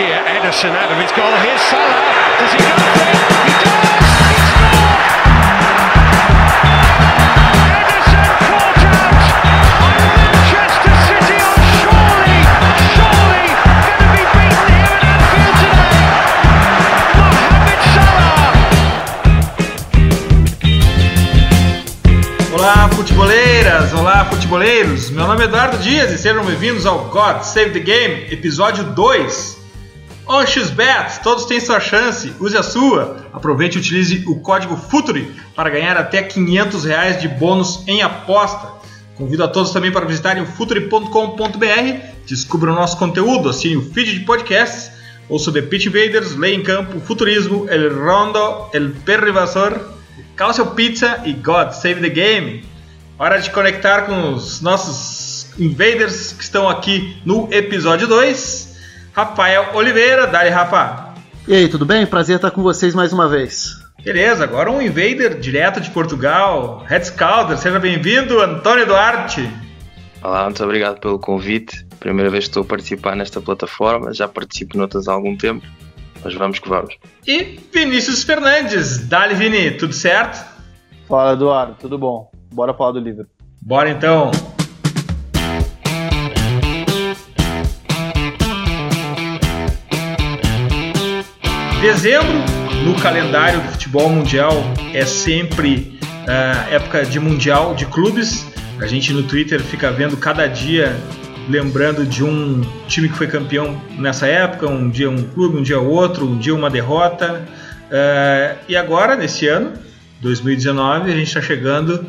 here. Ederson out of his goal. Here's Salah. Does he go for it? He does! Manchester City surely, surely be beaten here Anfield today. Mohamed Salah! Olá, futeboleiras! Olá, futeboleiros! Meu nome é Eduardo Dias e sejam bem-vindos ao God Save the Game, episódio 2. On XBet, todos têm sua chance, use a sua. Aproveite e utilize o código FUTURE para ganhar até 500 reais de bônus em aposta. Convido a todos também para visitarem o future.com.br, descubra o nosso conteúdo, assine o feed de podcasts, ouça The Pitch Invaders, Lei em Campo, Futurismo, El Rondo, El Perrivasor, Calcio Pizza e God Save the Game. Hora de conectar com os nossos invaders que estão aqui no episódio 2. Rafael Oliveira, dali Rafa. E aí, tudo bem? Prazer estar com vocês mais uma vez. Beleza, agora um invader direto de Portugal, Red Scalder, seja bem-vindo, Antônio Duarte. Olá, muito obrigado pelo convite. Primeira vez que estou a participar nesta plataforma, já participo noutras há algum tempo, mas vamos que vamos. E Vinícius Fernandes, dali Vini, tudo certo? Fala Eduardo, tudo bom? Bora falar do livro. Bora então. Dezembro, no calendário do futebol mundial, é sempre uh, época de mundial de clubes. A gente no Twitter fica vendo cada dia, lembrando de um time que foi campeão nessa época, um dia um clube, um dia outro, um dia uma derrota. Uh, e agora, nesse ano, 2019, a gente está chegando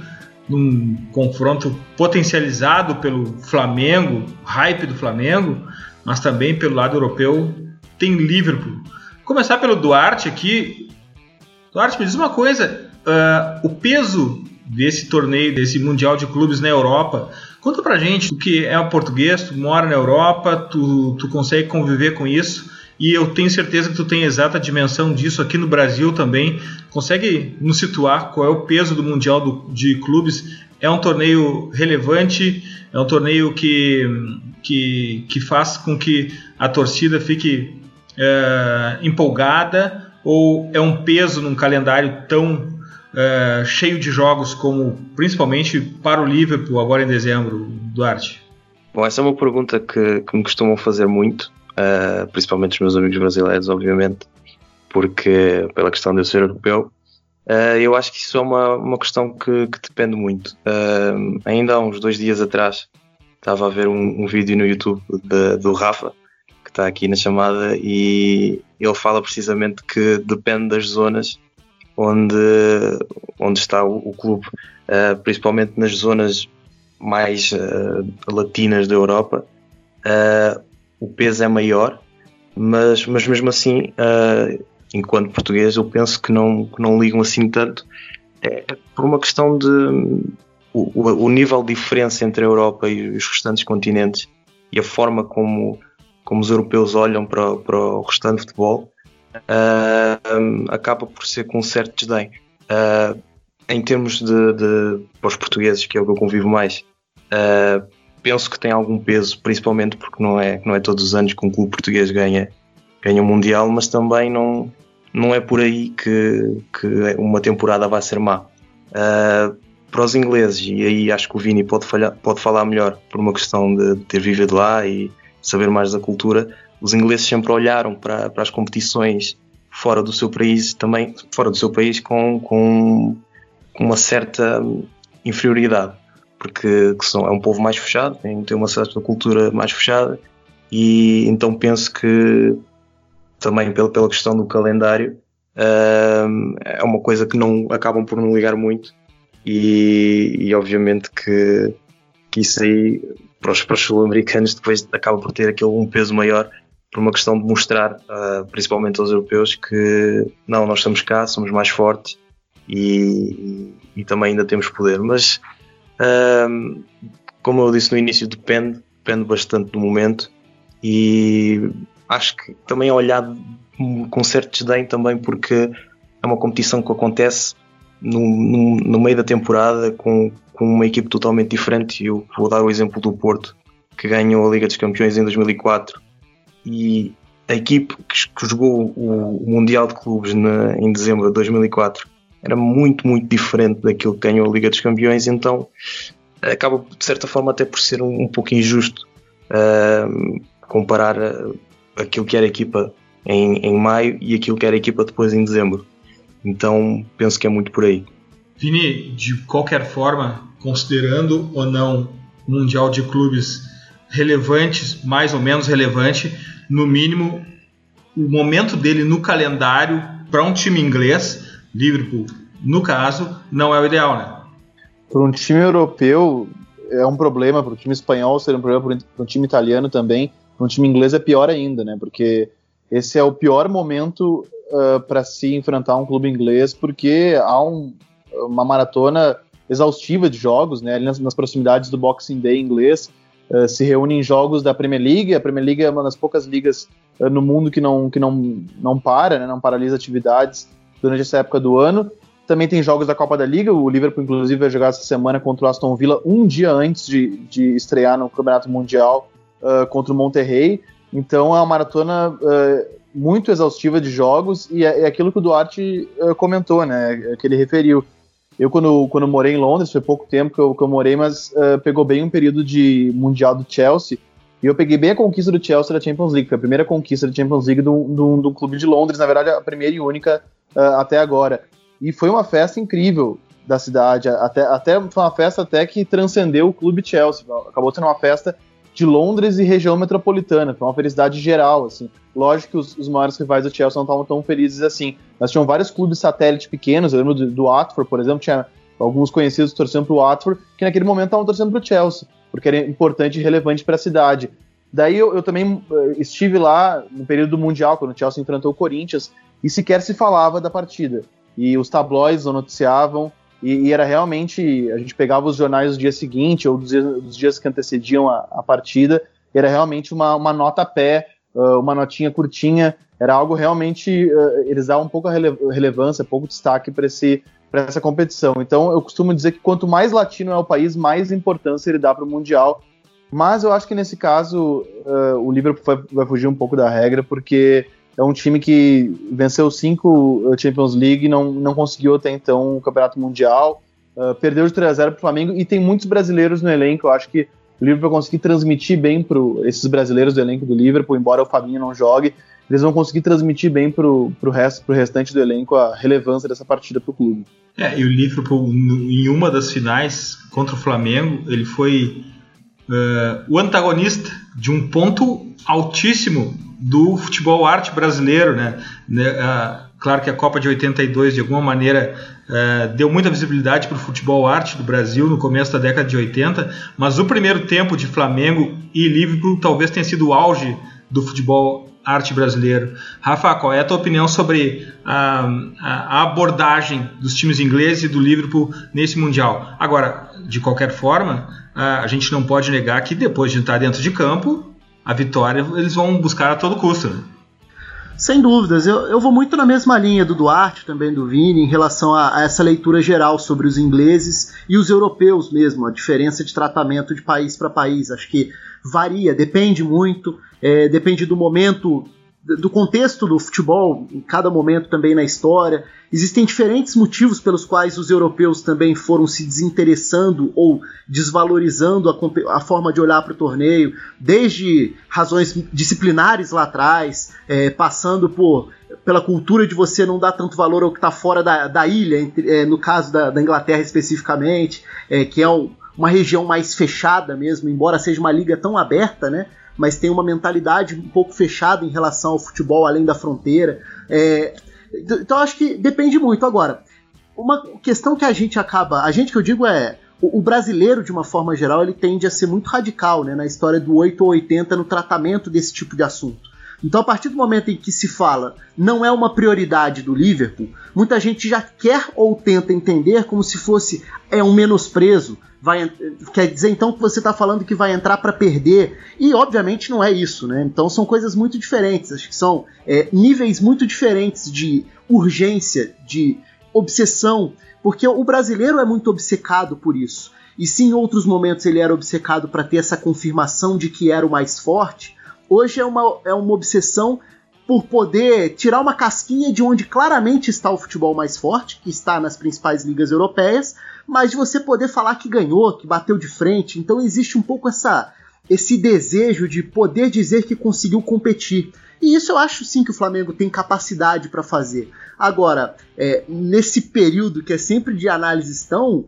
num confronto potencializado pelo Flamengo, hype do Flamengo, mas também pelo lado europeu tem Liverpool. Começar pelo Duarte aqui. Duarte, me diz uma coisa: uh, o peso desse torneio, desse Mundial de Clubes na Europa, conta pra gente, tu que é um português, tu mora na Europa, tu, tu consegue conviver com isso e eu tenho certeza que tu tem exata dimensão disso aqui no Brasil também. Consegue nos situar qual é o peso do Mundial do, de Clubes? É um torneio relevante? É um torneio que, que, que faz com que a torcida fique é, empolgada? Ou é um peso num calendário tão é, cheio de jogos como principalmente para o Liverpool agora em dezembro, Duarte? Bom, essa é uma pergunta que, que me costumam fazer muito uh, principalmente os meus amigos brasileiros, obviamente, porque pela questão de eu ser europeu, uh, eu acho que isso é uma, uma questão que, que depende muito. Uh, ainda há uns dois dias atrás estava a ver um, um vídeo no YouTube de, do Rafa, está aqui na chamada, e ele fala precisamente que depende das zonas onde, onde está o, o clube, principalmente nas zonas mais latinas da Europa. Uh, o peso é maior, mas, mas mesmo assim, uh, enquanto português, eu penso que não, que não ligam assim tanto. É, por uma questão de o, o, nível de diferença entre a Europa e os restantes continentes e a forma como, como os europeus olham para, para o restante futebol uh, um, acaba por ser com um certo desdém. Uh, em termos de, de, para os portugueses, que é o que eu convivo mais, uh, penso que tem algum peso, principalmente porque não é, não é todos os anos que um clube português ganha, ganha o Mundial, mas também não, não é por aí que, que uma temporada vai ser má. Uh, para os ingleses, e aí acho que o Vini pode, falhar, pode falar melhor por uma questão de ter vivido lá e saber mais da cultura, os ingleses sempre olharam para, para as competições fora do seu país, também fora do seu país, com, com, uma certa inferioridade porque são, é um povo mais fechado, tem, tem uma certa cultura mais fechada, e então penso que também pela, pela questão do calendário uh, é uma coisa que não acabam por não ligar muito, e, e obviamente que, que isso aí para os, para os sul-americanos depois acaba por ter aquele um peso maior por uma questão de mostrar, uh, principalmente aos europeus, que não, nós estamos cá, somos mais fortes e, e, e também ainda temos poder. Mas um, como eu disse no início, depende, depende bastante do momento e acho que também é olhado com certo desdém também porque é uma competição que acontece no, no, meio da temporada com, com uma equipe totalmente diferente. Eu vou dar o exemplo do Porto, que ganhou a Liga dos Campeões em 2004 e a equipe que, que jogou o, Mundial de Clubes na, em dezembro de 2004 era muito, muito diferente daquilo que ganhou a Liga dos Campeões, então acaba de certa forma até por ser um, um pouco injusto uh, comparar aquilo que era a equipa em, em maio e aquilo que era a equipa depois em dezembro. Então penso que é muito por aí. Vini, de qualquer forma, considerando ou não o Mundial de Clubes relevantes, mais ou menos relevante, no mínimo o momento dele no calendário para um time inglês, Liverpool, no caso, não é o ideal, né? Para um time europeu é um problema, para o time espanhol seria um problema, para um time italiano também, para um time inglês é pior ainda, né? Porque esse é o pior momento uh, para se enfrentar um clube inglês, porque há um, uma maratona exaustiva de jogos, né? Ali nas, nas proximidades do Boxing Day inglês, uh, se reúnem jogos da Premier League. A Premier League é uma das poucas ligas uh, no mundo que não, que não, não para, né? Não paralisa atividades durante essa época do ano. Também tem jogos da Copa da Liga. O Liverpool, inclusive, vai jogar essa semana contra o Aston Villa um dia antes de, de estrear no Campeonato Mundial uh, contra o Monterrey. Então é uma maratona uh, muito exaustiva de jogos e é, é aquilo que o Duarte uh, comentou, né? Que ele referiu. Eu, quando, quando morei em Londres, foi pouco tempo que eu, que eu morei, mas uh, pegou bem um período de Mundial do Chelsea. E eu peguei bem a conquista do Chelsea da Champions League. Foi a primeira conquista da Champions League do, do, do clube de Londres, na verdade, a primeira e única uh, até agora. E foi uma festa incrível da cidade. Até, até foi uma festa até que transcendeu o clube Chelsea. Acabou sendo uma festa de Londres e região metropolitana. Foi uma felicidade geral, assim. Lógico que os, os maiores rivais do Chelsea não estavam tão felizes assim. Mas tinham vários clubes satélite pequenos. Eu lembro do, do Watford, por exemplo, tinha alguns conhecidos torcendo para o Watford, que naquele momento estavam torcendo para o Chelsea, porque era importante e relevante para a cidade. Daí eu, eu, também eh, estive lá no período do Mundial, quando o Chelsea enfrentou o Corinthians, e sequer se falava da partida. E os tabloides não noticiavam, e, e, era realmente. A gente pegava os jornais do dia seguinte, ou dos dias, dos dias que antecediam a, a, partida, era realmente uma, uma nota a pé, uh, uma notinha curtinha, era algo realmente. Uh, eles davam um pouco rele relevância, pouco destaque para essa competição. Então eu costumo dizer que quanto mais latino é o país, mais importância ele dá para o Mundial. Mas eu acho que nesse caso uh, o Liverpool vai, vai fugir um pouco da regra, porque é um time que venceu cinco uh, Champions League não, não conseguiu até então o Campeonato Mundial. Uh, perdeu de 3 a 0 para o Flamengo e tem muitos brasileiros no elenco. Eu acho que o Liverpool vai conseguir transmitir bem para esses brasileiros do elenco do Liverpool, embora o Fabinho não jogue, eles vão conseguir transmitir bem para o resto, pro restante do elenco a relevância dessa partida para o clube. É, e o Liverpool, em uma das finais contra o Flamengo, ele foi uh, o antagonista de um ponto altíssimo do futebol arte brasileiro, né? Uh, claro que a Copa de 82 de alguma maneira uh, deu muita visibilidade para o futebol arte do Brasil no começo da década de 80, mas o primeiro tempo de Flamengo e Liverpool talvez tenha sido o auge do futebol arte brasileiro. Rafa, qual é a tua opinião sobre a, a, abordagem dos times ingleses e do Liverpool nesse Mundial? Agora, de qualquer forma, a gente não pode negar que depois de estar dentro de campo, a vitória eles vão buscar a todo custo. Né? Sem dúvidas, eu, eu vou muito na mesma linha do Duarte, também do Vini, em relação a, a, essa leitura geral sobre os ingleses e os europeus mesmo, a diferença de tratamento de país para país. Acho que varia, depende muito, é, depende do momento do contexto do futebol, em cada momento também na história. Existem diferentes motivos pelos quais os europeus também foram se desinteressando ou desvalorizando a, a forma de olhar para o torneio, desde razões disciplinares lá atrás, é, passando por pela cultura de você não dar tanto valor ao que está fora da, da ilha, entre, é, no caso da, da Inglaterra especificamente, é, que é um, uma região mais fechada mesmo, embora seja uma liga tão aberta, né? Mas tem uma mentalidade um pouco fechada em relação ao futebol além da fronteira. É, então acho que depende muito. Agora, uma questão que a gente acaba. A gente que eu digo é. O, brasileiro, de uma forma geral, ele tende a ser muito radical né, na história do 8 ou 80 no tratamento desse tipo de assunto. Então, a partir do momento em que se fala não é uma prioridade do Liverpool, muita gente já quer ou tenta entender como se fosse é um menosprezo, vai quer dizer então que você está falando que vai entrar para perder e obviamente não é isso, né? Então são coisas muito diferentes, acho que são é, níveis muito diferentes de urgência, de obsessão, porque o brasileiro é muito obcecado por isso. E se em outros momentos ele era obcecado para ter essa confirmação de que era o mais forte, hoje é uma, é uma obsessão por poder tirar uma casquinha de onde claramente está o futebol mais forte, que está nas principais ligas europeias, mas de você poder falar que ganhou, que bateu de frente. Então existe um pouco essa esse desejo de poder dizer que conseguiu competir. E isso eu acho sim que o Flamengo tem capacidade para fazer. Agora, é, nesse período que é sempre de análises tão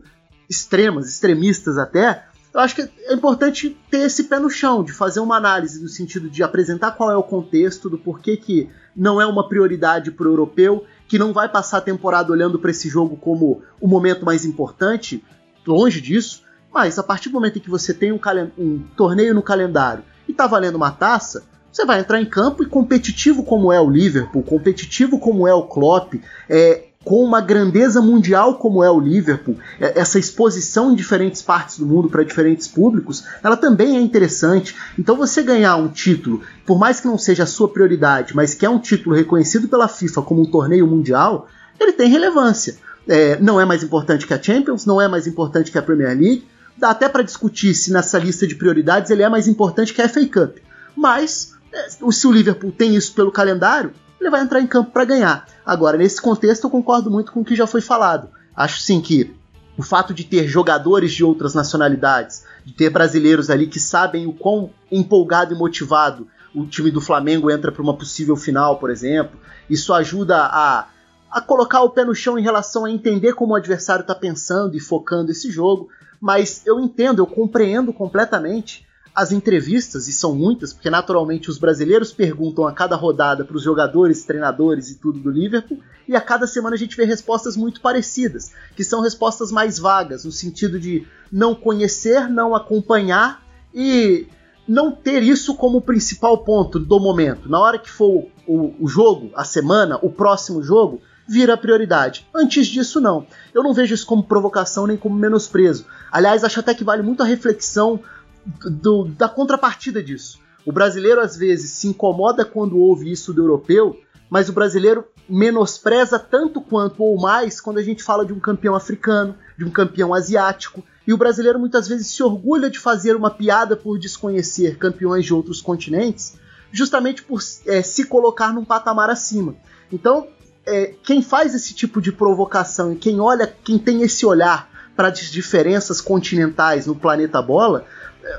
extremas, extremistas até, eu acho que é importante ter esse pé no chão, de fazer uma análise no sentido de apresentar qual é o contexto, do porquê que não é uma prioridade para o europeu, que não vai passar a temporada olhando para esse jogo como o momento mais importante, longe disso, mas a partir do momento em que você tem um, um torneio no calendário e está valendo uma taça, você vai entrar em campo e competitivo como é o Liverpool, competitivo como é o Klopp, é, com uma grandeza mundial como é o Liverpool, é, essa exposição em diferentes partes do mundo para diferentes públicos, ela também é interessante. Então você ganhar um título, por mais que não seja a sua prioridade, mas que é um título reconhecido pela FIFA como um torneio mundial, ele tem relevância. É, não é mais importante que a Champions, não é mais importante que a Premier League. Dá até para discutir se nessa lista de prioridades ele é mais importante que a FA Cup. Mas é, se o Liverpool tem isso pelo calendário, ele vai entrar em campo para ganhar. Agora, nesse contexto, eu concordo muito com o que já foi falado. Acho sim que o fato de ter jogadores de outras nacionalidades, de ter brasileiros ali que sabem o quão empolgado e motivado o time do Flamengo entra para uma possível final, por exemplo, isso ajuda a, a colocar o pé no chão em relação a entender como o adversário está pensando e focando esse jogo. Mas eu entendo, eu compreendo completamente as entrevistas, e são muitas, porque naturalmente os brasileiros perguntam a cada rodada para os jogadores, treinadores e tudo do Liverpool, e a cada semana a gente vê respostas muito parecidas, que são respostas mais vagas, no sentido de não conhecer, não acompanhar e não ter isso como principal ponto do momento. Na hora que for o, o jogo, a semana, o próximo jogo, vira prioridade. Antes disso, não. Eu não vejo isso como provocação nem como menosprezo. Aliás, acho até que vale muito a reflexão do, da contrapartida disso. O brasileiro às vezes se incomoda quando ouve isso do europeu, mas o brasileiro menospreza tanto quanto ou mais quando a gente fala de um campeão africano, de um campeão asiático. E o brasileiro muitas vezes se orgulha de fazer uma piada por desconhecer campeões de outros continentes, justamente por é, se colocar num patamar acima. Então, é, quem faz esse tipo de provocação e quem olha, quem tem esse olhar para as diferenças continentais no planeta bola,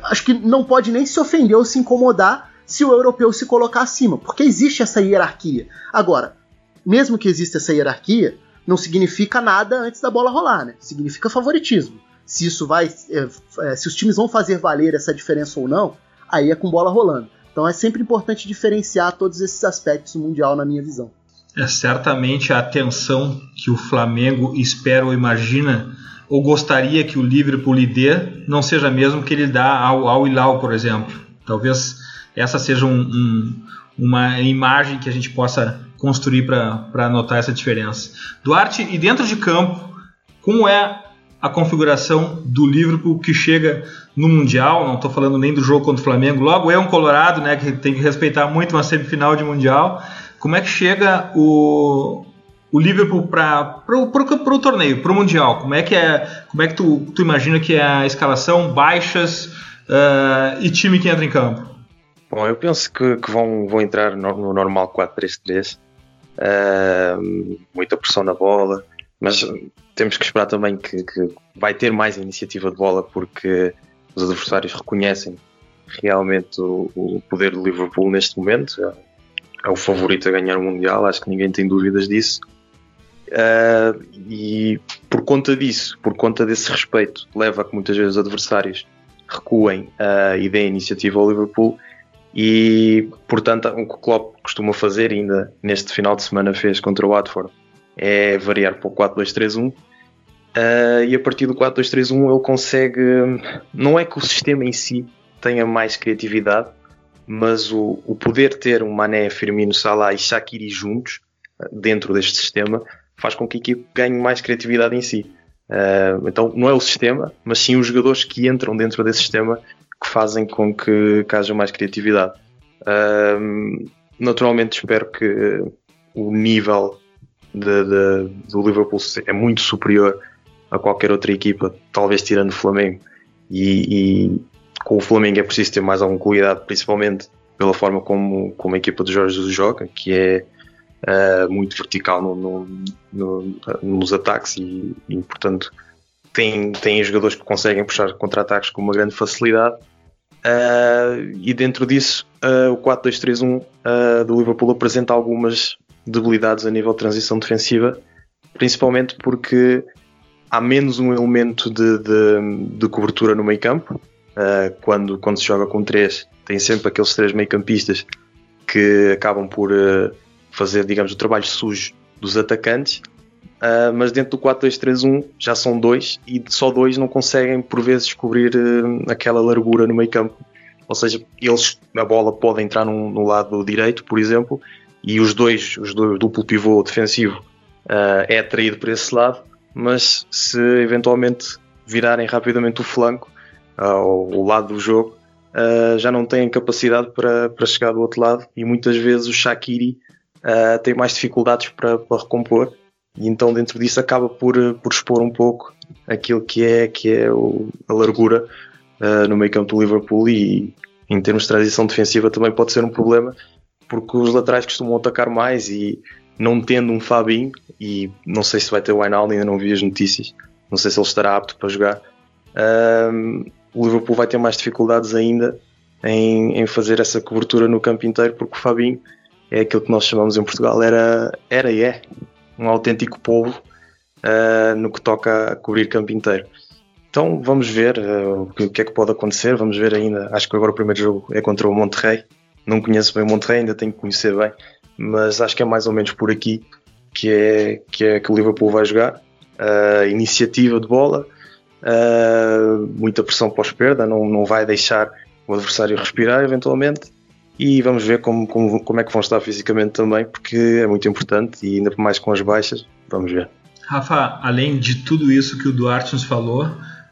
acho que não pode nem se ofender ou se incomodar se o europeu se colocar acima, porque existe essa hierarquia. Agora, mesmo que exista essa hierarquia, não significa nada antes da bola rolar, né? Significa favoritismo. Se isso vai, é, é, se os times vão fazer valer essa diferença ou não, aí é com bola rolando. Então é sempre importante diferenciar todos esses aspectos do mundial na minha visão. É certamente a atenção que o Flamengo espera ou imagina ou gostaria que o Liverpool lhe dê não seja mesmo que ele dá ao, ao por exemplo. Talvez essa seja um, um, uma imagem que a gente possa construir para notar essa diferença. Duarte, e dentro de campo, como é a configuração do Liverpool que chega no Mundial? Não estou falando nem do jogo contra o Flamengo, logo é um Colorado, né, que tem que respeitar muito uma semifinal de Mundial. Como é que chega o, o Liverpool para o torneio, para o Mundial? Como é que é? Como é que tu, tu imagina que é a escalação, baixas uh, e time que entra em campo? Bom, eu penso que, que vão, vão entrar no, no normal 4-3-3, uh, eh, muita pressão na bola, mas temos que esperar também que, que vai ter mais iniciativa de bola porque os adversários reconhecem realmente o, o poder do Liverpool neste momento. É, o favorito a ganhar o Mundial, acho que ninguém tem dúvidas disso. Uh, e por conta disso, por conta desse respeito, leva a que muitas vezes os adversários recuem uh, e deem iniciativa ao Liverpool. E portanto, o que o Klopp costuma fazer, ainda neste final de semana fez contra o Watford, é variar para o 4-2-3-1. Uh, ah, e a partir do 4-2-3-1 ele consegue. Não é que o sistema em si tenha mais criatividade, mas o, o poder ter um Mané, Firmino, Salah e Shaqiri juntos dentro deste sistema faz com que a equipe ganhe mais criatividade em si. Uh, então não é o sistema, mas sim os jogadores que entram dentro desse sistema que fazem com que, que haja mais criatividade. Uh, naturalmente espero que o nível de, de, do Liverpool é muito superior a qualquer outra equipa, talvez tirando o Flamengo. E, e, com o Flamengo é preciso ter mais algum cuidado, principalmente pela forma como, como a equipa de Jorge Jesus joga, que é uh, muito vertical no, no, no, nos ataques e, e, portanto, tem, tem jogadores que conseguem puxar contra-ataques com uma grande facilidade. Uh, e dentro disso, uh, o 4-2-3-1 do Liverpool apresenta algumas debilidades a nível de transição defensiva, principalmente porque há menos um elemento de, de, de cobertura no meio campo. Quando, quando se joga com três, tem sempre aqueles três meio campistas que acabam por fazer, digamos, o trabalho sujo dos atacantes, uh, mas dentro do 4-2-3-1 já são dois e só dois não conseguem por vezes cobrir uh, aquela largura no meio campo. Ou seja, eles, a bola pode entrar num, no lado direito, por exemplo, e os dois, os dois duplo pivô defensivo uh, é atraído por esse lado, mas se eventualmente virarem rapidamente o flanco, ou o lado do jogo, já não têm capacidade para, para chegar do outro lado e muitas vezes o Shakiri uh, tem mais dificuldades para, para, recompor e então dentro disso acaba por, por expor um pouco aquilo que é, que é o, a largura uh, no meio campo do Liverpool e em termos de transição defensiva também pode ser um problema porque os laterais costumam atacar mais e não tendo um Fabinho e não sei se vai ter o Wijnaldum, ainda não vi as notícias não sei se ele estará apto para jogar uh, o Liverpool vai ter mais dificuldades ainda em, em, fazer essa cobertura no campo inteiro porque o Fabinho é aquilo que nós chamamos em Portugal, era, era e é um autêntico povo uh, no que toca a cobrir campo inteiro. Então vamos ver uh, o, que, o, que, é que pode acontecer, vamos ver ainda. Acho que agora o primeiro jogo é contra o Monterrey. Não conheço bem o Monterrey, ainda tenho que conhecer bem, mas acho que é mais ou menos por aqui que é que, é que o Liverpool vai jogar. Uh, iniciativa de bola, muita pressão pós-perda, não, não vai deixar o adversário respirar eventualmente e vamos ver como, como, como é que vão estar fisicamente também, porque é muito importante e ainda mais com as baixas, vamos ver. Rafa, além de tudo isso que o Duarte nos falou,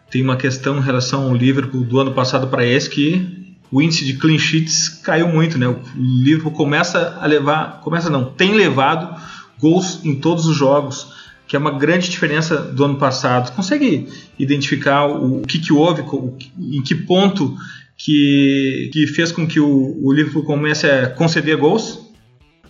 tem uma questão em relação ao Liverpool do ano passado para esse que o índice de clean sheets caiu muito, né? O Liverpool começa a levar, começa não, tem levado gols em todos os jogos, que é uma grande diferença do ano passado. Consegue identificar o, o que, que houve, o, em que ponto que, que fez com que o, o Liverpool comece a conceder gols?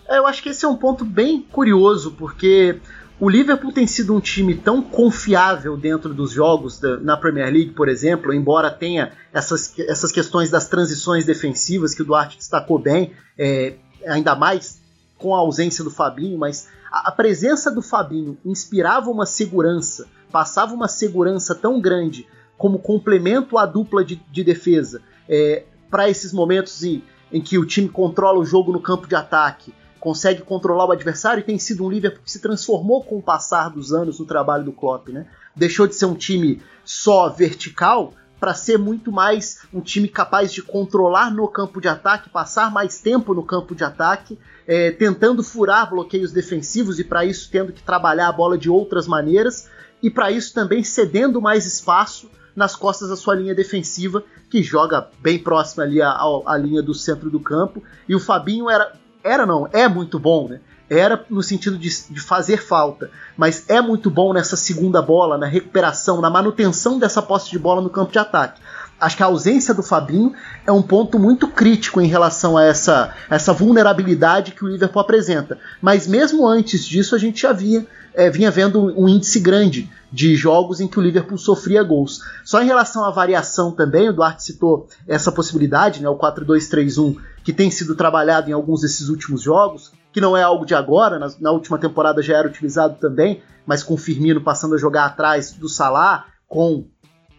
É, eu acho que esse é um ponto bem curioso, porque o Liverpool tem sido um time tão confiável dentro dos jogos na Premier League, por exemplo, embora tenha essas, essas questões das transições defensivas que o Duarte destacou bem, é, ainda mais com a ausência do Fabinho, mas a, presença do Fabinho inspirava uma segurança, passava uma segurança tão grande como complemento à dupla de, de defesa é, para esses momentos em, em que o time controla o jogo no campo de ataque, consegue controlar o adversário e tem sido um Liverpool que se transformou com o passar dos anos no trabalho do Klopp, né? Deixou de ser um time só vertical para ser muito mais um time capaz de controlar no campo de ataque, passar mais tempo no campo de ataque, é, tentando furar bloqueios defensivos e para isso tendo que trabalhar a bola de outras maneiras e para isso também cedendo mais espaço nas costas da sua linha defensiva, que joga bem próxima ali à, à linha do centro do campo. E o Fabinho era, era não, é muito bom, né? Era no sentido de, de fazer falta, mas é muito bom nessa segunda bola, na recuperação, na manutenção dessa posse de bola no campo de ataque acho que a ausência do Fabinho é um ponto muito crítico em relação a essa, essa vulnerabilidade que o Liverpool apresenta. Mas mesmo antes disso, a gente já via, é, vinha vendo um índice grande de jogos em que o Liverpool sofria gols. Só em relação à variação também, o Duarte citou essa possibilidade, né, o 4-2-3-1, que tem sido trabalhado em alguns desses últimos jogos, que não é algo de agora, na, na última temporada já era utilizado também, mas com o Firmino passando a jogar atrás do Salah, com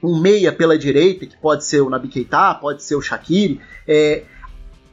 um meia pela direita, que pode ser o Nabi Keita, pode ser o Shaqiri. É,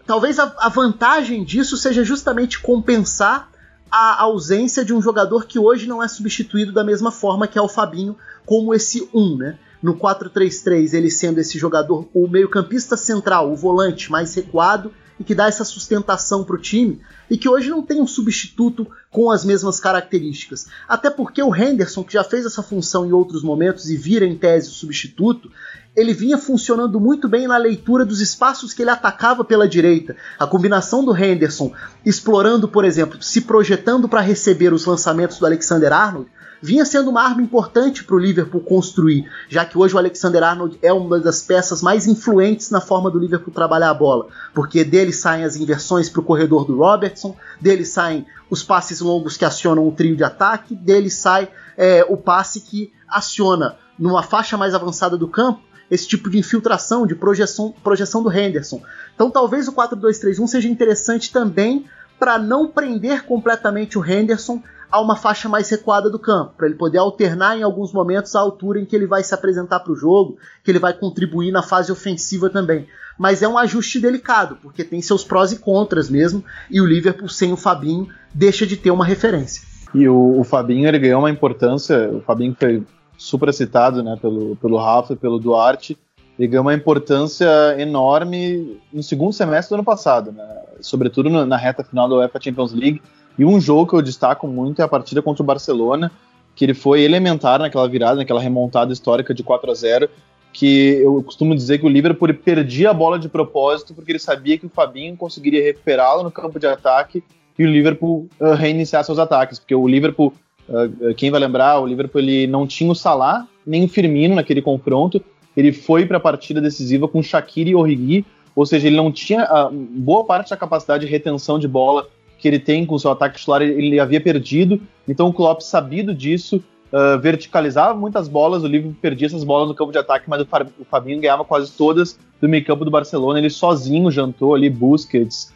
talvez a, a, vantagem disso seja justamente compensar a ausência de um jogador que hoje não é substituído da mesma forma que é o Fabinho, como esse 1, né? No 4-3-3, ele sendo esse jogador, o meio-campista central, o volante mais recuado, e que dá essa sustentação para o time e que hoje não tem um substituto com as mesmas características. Até porque o Henderson, que já fez essa função em outros momentos e vira em tese o substituto, ele vinha funcionando muito bem na leitura dos espaços que ele atacava pela direita. A combinação do Henderson explorando, por exemplo, se projetando para receber os lançamentos do Alexander Arnold, vinha sendo uma arma importante para o Liverpool construir, já que hoje o Alexander Arnold é uma das peças mais influentes na forma do Liverpool trabalhar a bola, porque dele saem as inversões para o corredor do Robertson, dele saem os passes longos que acionam o trio de ataque, dele sai é, o passe que aciona numa faixa mais avançada do campo esse tipo de infiltração, de projeção, projeção do Henderson. Então talvez o 4-2-3-1 seja interessante também para não prender completamente o Henderson a uma faixa mais recuada do campo, para ele poder alternar em alguns momentos a altura em que ele vai se apresentar para o jogo, que ele vai contribuir na fase ofensiva também. Mas é um ajuste delicado, porque tem seus prós e contras mesmo, e o Liverpool sem o Fabinho deixa de ter uma referência. E o, o Fabinho ele ganhou uma importância, o Fabinho foi super citado né, pelo, pelo Rafa e pelo Duarte, ele ganhou uma importância enorme no segundo semestre do ano passado, né, sobretudo na reta final da UEFA Champions League, e um jogo que eu destaco muito é a partida contra o Barcelona, que ele foi elementar naquela virada, naquela remontada histórica de 4 a 0 que eu costumo dizer que o Liverpool perdia a bola de propósito porque ele sabia que o Fabinho conseguiria recuperá-la no campo de ataque e o Liverpool uh, reiniciar seus ataques, porque o Liverpool, uh, quem vai lembrar, o Liverpool ele não tinha o Salah nem o Firmino naquele confronto, ele foi para a partida decisiva com Shaqiri e Origi, ou seja, ele não tinha uh, boa parte da capacidade de retenção de bola que ele tem com o seu ataque titular, ele havia perdido. Então o Klopp, sabido disso, uh, verticalizava muitas bolas, o Liverpool perdia essas bolas no campo de ataque, mas o Fabinho ganhava quase todas do meio campo do Barcelona. Ele sozinho jantou ali Busquets,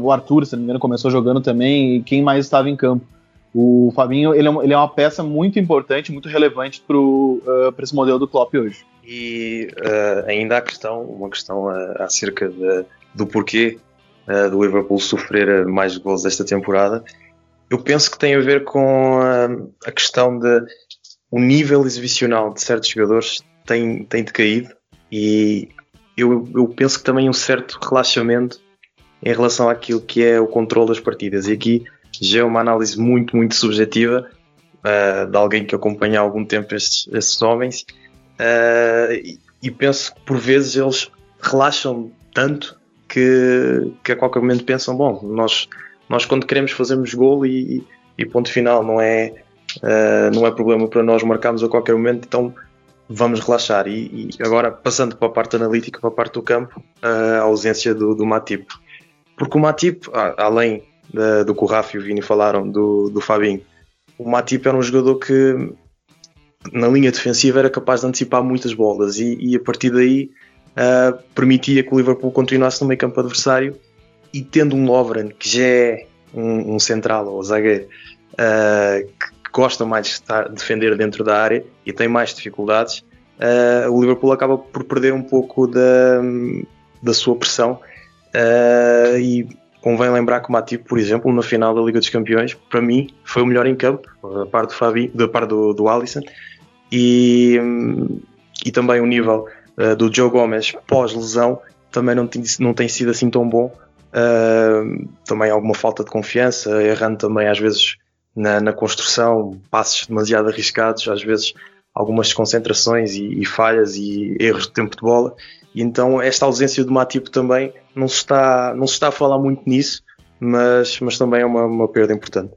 o Arthur, se não me engano, começou jogando também, e quem mais estava em campo. O Fabinho ele é, ele é uma peça muito importante, muito relevante para uh, esse modelo do Klopp hoje. E uh, ainda há questão, uma questão uh, acerca de, do porquê uh, do Liverpool sofrer mais gols esta temporada. Eu penso que tem a ver com a questão de o nível exibicional de certos jogadores tem, tem decaído e eu, eu penso que também um certo relaxamento em relação àquilo que é o controle das partidas. E aqui já é uma análise muito, muito subjetiva uh, de alguém que acompanha há algum tempo estes, estes homens uh, e, e, penso que por vezes eles relaxam tanto que, que a qualquer momento pensam, bom, nós, nós quando queremos fazemos gol e, e ponto final, não é, uh, não é problema para nós marcarmos a qualquer momento, então vamos relaxar. E, e, agora, passando para a parte analítica, para a parte do campo, a ausência do, do Matip. Porque o Matip, além da, do que o Rafa e o Vini falaram, do, do Fabinho, o Matip era um jogador que na linha defensiva era capaz de antecipar muitas bolas e, e a partir daí uh, permitia que o Liverpool continuasse no meio campo adversário e tendo um Lovren que já é um, um central ou zagueiro uh, que gosta mais de estar, defender dentro da área e tem mais dificuldades, uh, o Liverpool acaba por perder um pouco da, da sua pressão e convém lembrar que o Matip, por exemplo, na final da Liga dos Campeões, para mim foi o melhor em campo, da parte do, Fabi, da parte do, do Alisson e, e também o nível uh, do Joe Gomes pós-lesão também não tem, não tem sido assim tão bom. Uh, também alguma falta de confiança, errando também às vezes na, na, construção, passos demasiado arriscados, às vezes algumas desconcentrações e, e, falhas e erros de tempo de bola. E então esta ausência do Matip também não se está, não se está a falar muito nisso, mas, mas também é uma, uma perda importante.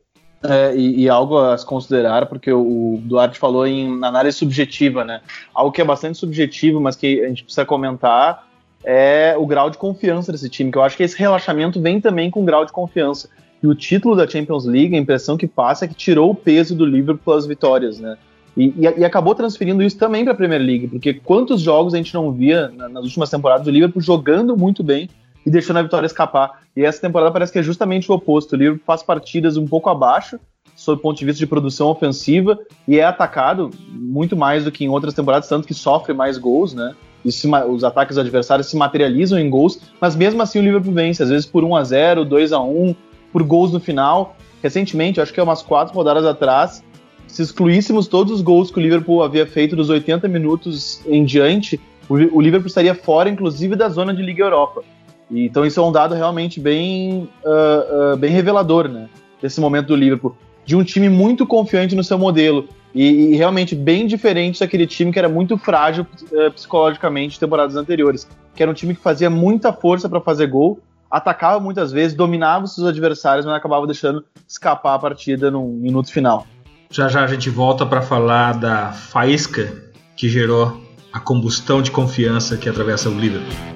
É, e, e, algo a se considerar, porque o, Duarte falou em análise subjetiva, né? Algo que é bastante subjetivo, mas que a gente precisa comentar é o grau de confiança desse time, que eu acho que esse relaxamento vem também com grau de confiança. E o título da Champions League, a impressão que passa é que tirou o peso do Liverpool pelas vitórias, né? E, e, e acabou transferindo isso também para a Premier League, porque quantos jogos a gente não via nas últimas temporadas do Liverpool jogando muito bem e deixando a vitória escapar. E essa temporada parece que é justamente o oposto. O Liverpool faz partidas um pouco abaixo, sob o ponto de vista de produção ofensiva, e é atacado muito mais do que em outras temporadas, tanto que sofre mais gols, né? Se, os ataques adversários se materializam em gols, mas mesmo assim o Liverpool vence, às vezes por 1 a 0 2 a 1 por gols no final. Recentemente, acho que é umas quatro rodadas atrás, se excluíssemos todos os gols que o Liverpool havia feito dos 80 minutos em diante, o Liverpool estaria fora, inclusive, da zona de Liga Europa. Então isso é um dado realmente bem, uh, uh, bem revelador, né? Desse momento do Liverpool. de um time muito confiante no seu modelo. E, e realmente bem diferente daquele time que era muito frágil uh, psicologicamente temporadas anteriores. Que era um time que fazia muita força para fazer gol, atacava muitas vezes, dominava os seus adversários, mas acabava deixando escapar a partida no minuto final. Já já a gente volta para falar da faísca que gerou a combustão de confiança que atravessa o Liverpool.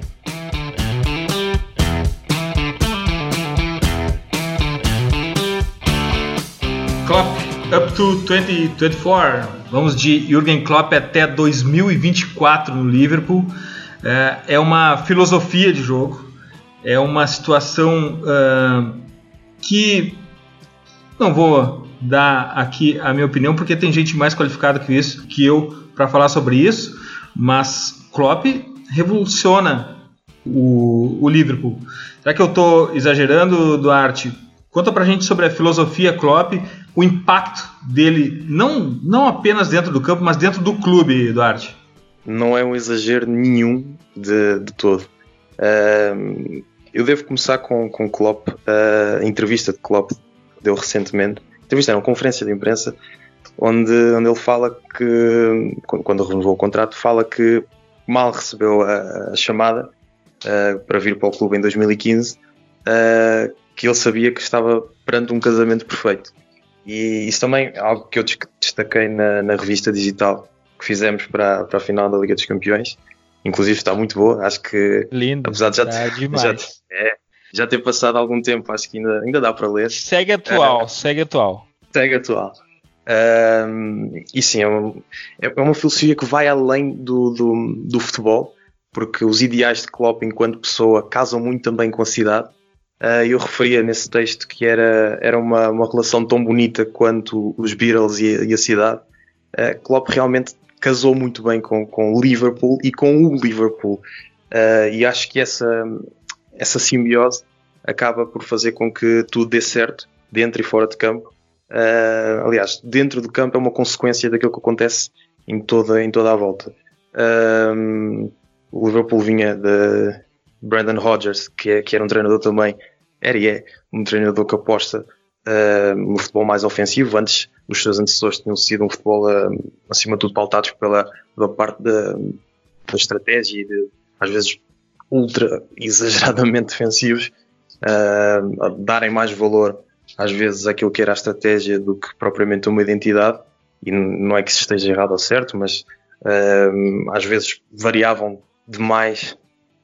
Klopp up to 2024. Vamos de Jürgen Klopp até 2024 no Liverpool. É, é uma filosofia de jogo, é uma situação uh, que não vou dar aqui a minha opinião porque tem gente mais qualificada que isso, que eu, para falar sobre isso. Mas Klopp revoluciona o, o Liverpool. Será que eu estou exagerando, Duarte? Conta pra gente sobre a filosofia Klopp, o impacto dele, não, não apenas dentro do campo, mas dentro do clube, Duarte. Não é um exagero nenhum de, de todo. Uh, eu devo começar com, com Klopp, uh, a entrevista de Klopp deu recentemente. Entrevista, uma conferência de imprensa, onde, onde ele fala que, quando renovou o contrato, fala que mal recebeu a, a chamada uh, para vir para o clube em 2015, uh, que ele sabia que estava perante um casamento perfeito. E isso também é algo que eu destaquei na, na revista digital que fizemos para, para a final da Liga dos Campeões. Inclusive está muito boa, acho que Lindo, apesar de já, tá já, é, já ter passado algum tempo, acho que ainda, ainda dá para ler. Segue atual, é, segue atual. Segue atual. E sim, é uma, é uma filosofia que vai além do, do, do, futebol, porque os ideais de Klopp enquanto pessoa casam muito também com a cidade. Uh, eu referia nesse texto que era, era uma, uma relação tão bonita quanto os Beatles e a, e a cidade. Uh, Klopp realmente casou muito bem com, com Liverpool e com o Liverpool. Uh, e acho que essa, essa simbiose acaba por fazer com que tudo dê certo, dentro e fora de campo. Uh, aliás, dentro do campo é uma consequência daquilo que acontece em toda, em toda a volta. O Liverpool vinha de Brandon Rodgers, que, é, que era um treinador também, era e é um treinador que aposta uh, no futebol mais ofensivo. Antes, os seus antecessores tinham sido um futebol, uh, acima de tudo, pautados pela, pela parte da, da estratégia e de, às vezes, ultra exageradamente defensivos, uh, darem mais valor às vezes aquilo que era a estratégia do que propriamente uma identidade, e não é que se esteja errado ou certo, mas às vezes variavam demais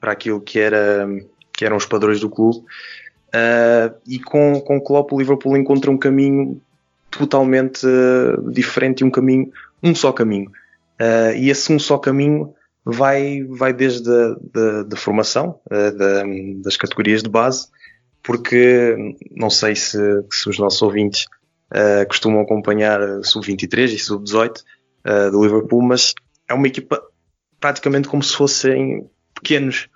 para aquilo que, era, que eram os padrões do clube. Uh, e com, com o Klopp o Liverpool encontra um caminho totalmente uh, diferente e um caminho, um só caminho. Uh, e esse um só caminho vai, vai desde a da, formação, da, das categorias de base, porque não sei se, se os nossos ouvintes costumam acompanhar Sub-23 e Sub-18 uh, do Liverpool, mas é uma equipa praticamente como se fossem pequenos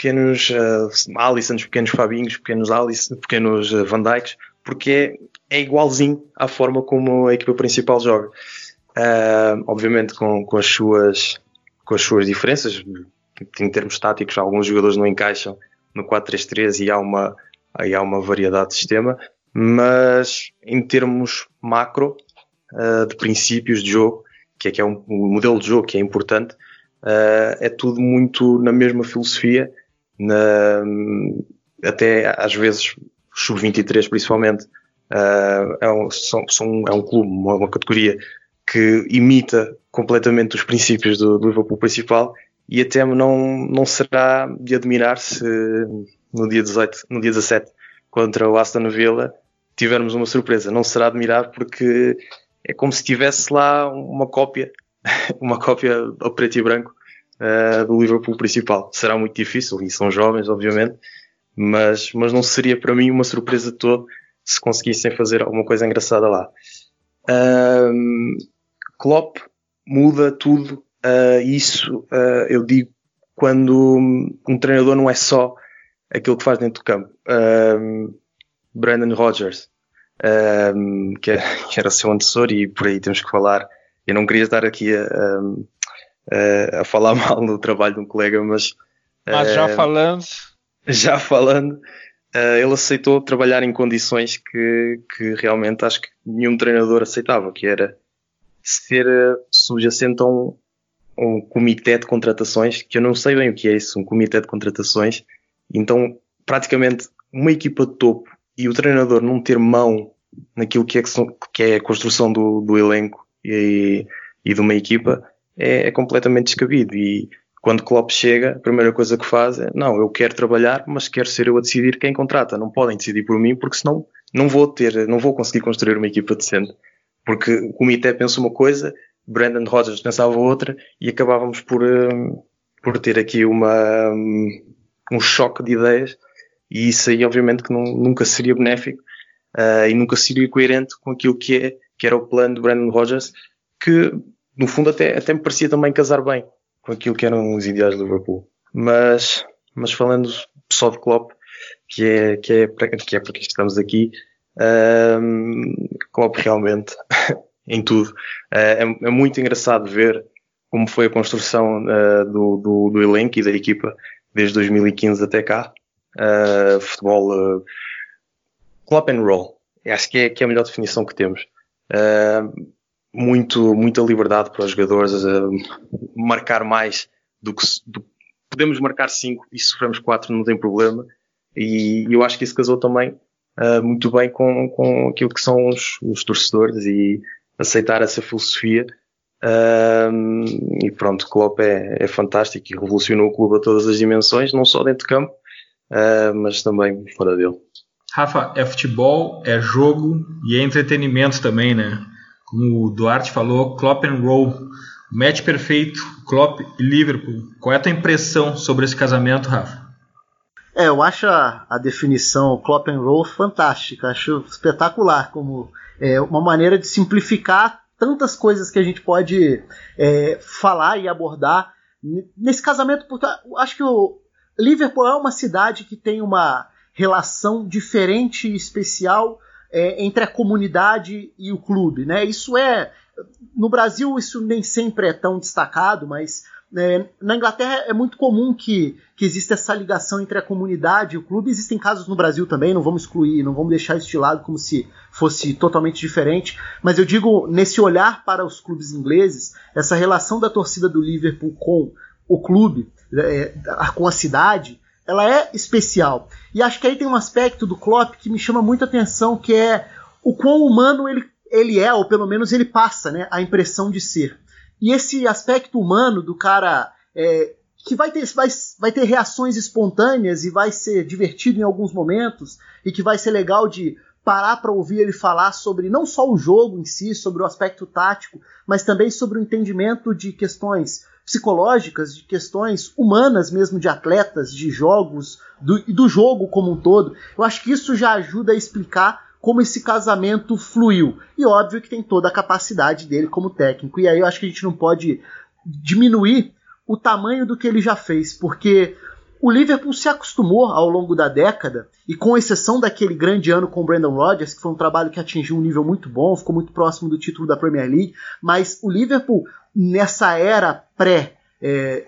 pequenos uh, Alissons, pequenos Fabinhos, pequenos Alice, pequenos uh, Van Dijks, porque é, é, igualzinho à forma como a equipa principal joga. Uh, obviamente com, com, as suas, com as suas diferenças, em termos táticos, alguns jogadores não encaixam no 4-3-3 e há uma, há uma variedade de sistema, mas em termos macro, uh, de princípios de jogo, que é, que é um, um modelo de jogo que é importante, uh, é tudo muito na mesma filosofia, na, até às vezes sub-23 principalmente, uh, é, um, são, são, é um clube, uma, uma, categoria que imita completamente os princípios do, do Liverpool principal e até não, não será de admirar se no dia 18, no dia 17 contra o Aston Villa, tivermos uma surpresa. Não será admirar porque é como se tivesse lá uma cópia, uma cópia ao preto e branco uh, do Liverpool principal. Será muito difícil e são jovens, obviamente, mas, mas não seria para mim uma surpresa toda se conseguissem fazer alguma coisa engraçada lá. Uh, Klopp muda tudo. Uh, isso uh, eu digo quando um treinador não é só aquilo que faz dentro do campo. Um, Brandon Rodgers, um, que, é, que, era seu antecessor, e por aí temos que falar. Eu não queria estar aqui a, a, a falar mal do trabalho de um colega, mas. Mas já falando. Já falando, uh, ele aceitou trabalhar em condições que, que realmente acho que nenhum treinador aceitava, que era ser uh, subjacente a um, um comitê de contratações, que eu não sei bem o que é isso, um comitê de contratações. Então, praticamente, uma equipa de topo e o treinador não ter mão naquilo que é, que são, que é a construção do, do elenco e, e de uma equipa é, é, completamente descabido. E quando Klopp chega, a primeira coisa que faz é: não, eu quero trabalhar, mas quero ser eu a decidir quem contrata. Não podem decidir por mim, porque senão não vou ter, não vou conseguir construir uma equipa decente. Porque o comitê pensa uma coisa, Brandon Rodgers pensava outra, e acabávamos por, um, por ter aqui uma, um choque de ideias. E isso aí, obviamente, que não, nunca seria benéfico uh, e nunca seria coerente com aquilo que, é, que era o plano de Brandon Rodgers, que no fundo até, até me parecia também casar bem com aquilo que eram os ideais do Liverpool. Mas, mas falando só de Klopp, que é, que é, que é porque estamos aqui, um, Klopp realmente, em tudo, uh, é, é, muito engraçado ver como foi a construção uh, do, do, do, elenco e da equipa desde 2015 até cá. Uh, futebol uh, Klopp and roll. Acho que é, que é a melhor definição que temos. Uh, muito, muita liberdade para os jogadores uh, marcar mais do que do, podemos marcar 5 e sofremos 4 não tem problema. E eu acho que isso casou também uh, muito bem com, com aquilo que são os, os torcedores e aceitar essa filosofia. Uh, e pronto, Klopp é, é fantástico e revolucionou o clube a todas as dimensões, não só dentro de campo, uh, mas também fora dele. Rafa, é futebol, é jogo e é entretenimento também, né? Como o Duarte falou, Klopp and Roll, match perfeito, Klopp e Liverpool. Qual é a tua impressão sobre esse casamento, Rafa? É, eu acho a, a definição Klopp and Roll fantástica, acho espetacular como é, uma maneira de simplificar tantas coisas que a gente pode é, falar e abordar nesse casamento, porque acho que o Liverpool é uma cidade que tem uma relação diferente e especial é, entre a comunidade e o clube. Né? Isso é. No Brasil, isso nem sempre é tão destacado, mas é, na Inglaterra é muito comum que, que exista essa ligação entre a comunidade e o clube. Existem casos no Brasil também, não vamos excluir, não vamos deixar isso de lado como se fosse totalmente diferente. Mas eu digo, nesse olhar para os clubes ingleses, essa relação da torcida do Liverpool com o clube, é, com a cidade, ela é especial. E acho que aí tem um aspecto do Klopp que me chama muita atenção, que é o quão humano ele, ele é, ou pelo menos ele passa né, a impressão de ser. E esse aspecto humano do cara é, que vai ter, vai, vai ter reações espontâneas e vai ser divertido em alguns momentos, e que vai ser legal de parar para ouvir ele falar sobre não só o jogo em si, sobre o aspecto tático, mas também sobre o entendimento de questões psicológicas, de questões humanas mesmo de atletas, de jogos do, do jogo como um todo. Eu acho que isso já ajuda a explicar como esse casamento fluiu. E óbvio que tem toda a capacidade dele como técnico. E aí eu acho que a gente não pode diminuir o tamanho do que ele já fez, porque o Liverpool se acostumou ao longo da década, e com exceção daquele grande ano com o Brandon Rodgers, que foi um trabalho que atingiu um nível muito bom, ficou muito próximo do título da Premier League, mas o Liverpool nessa era pré é,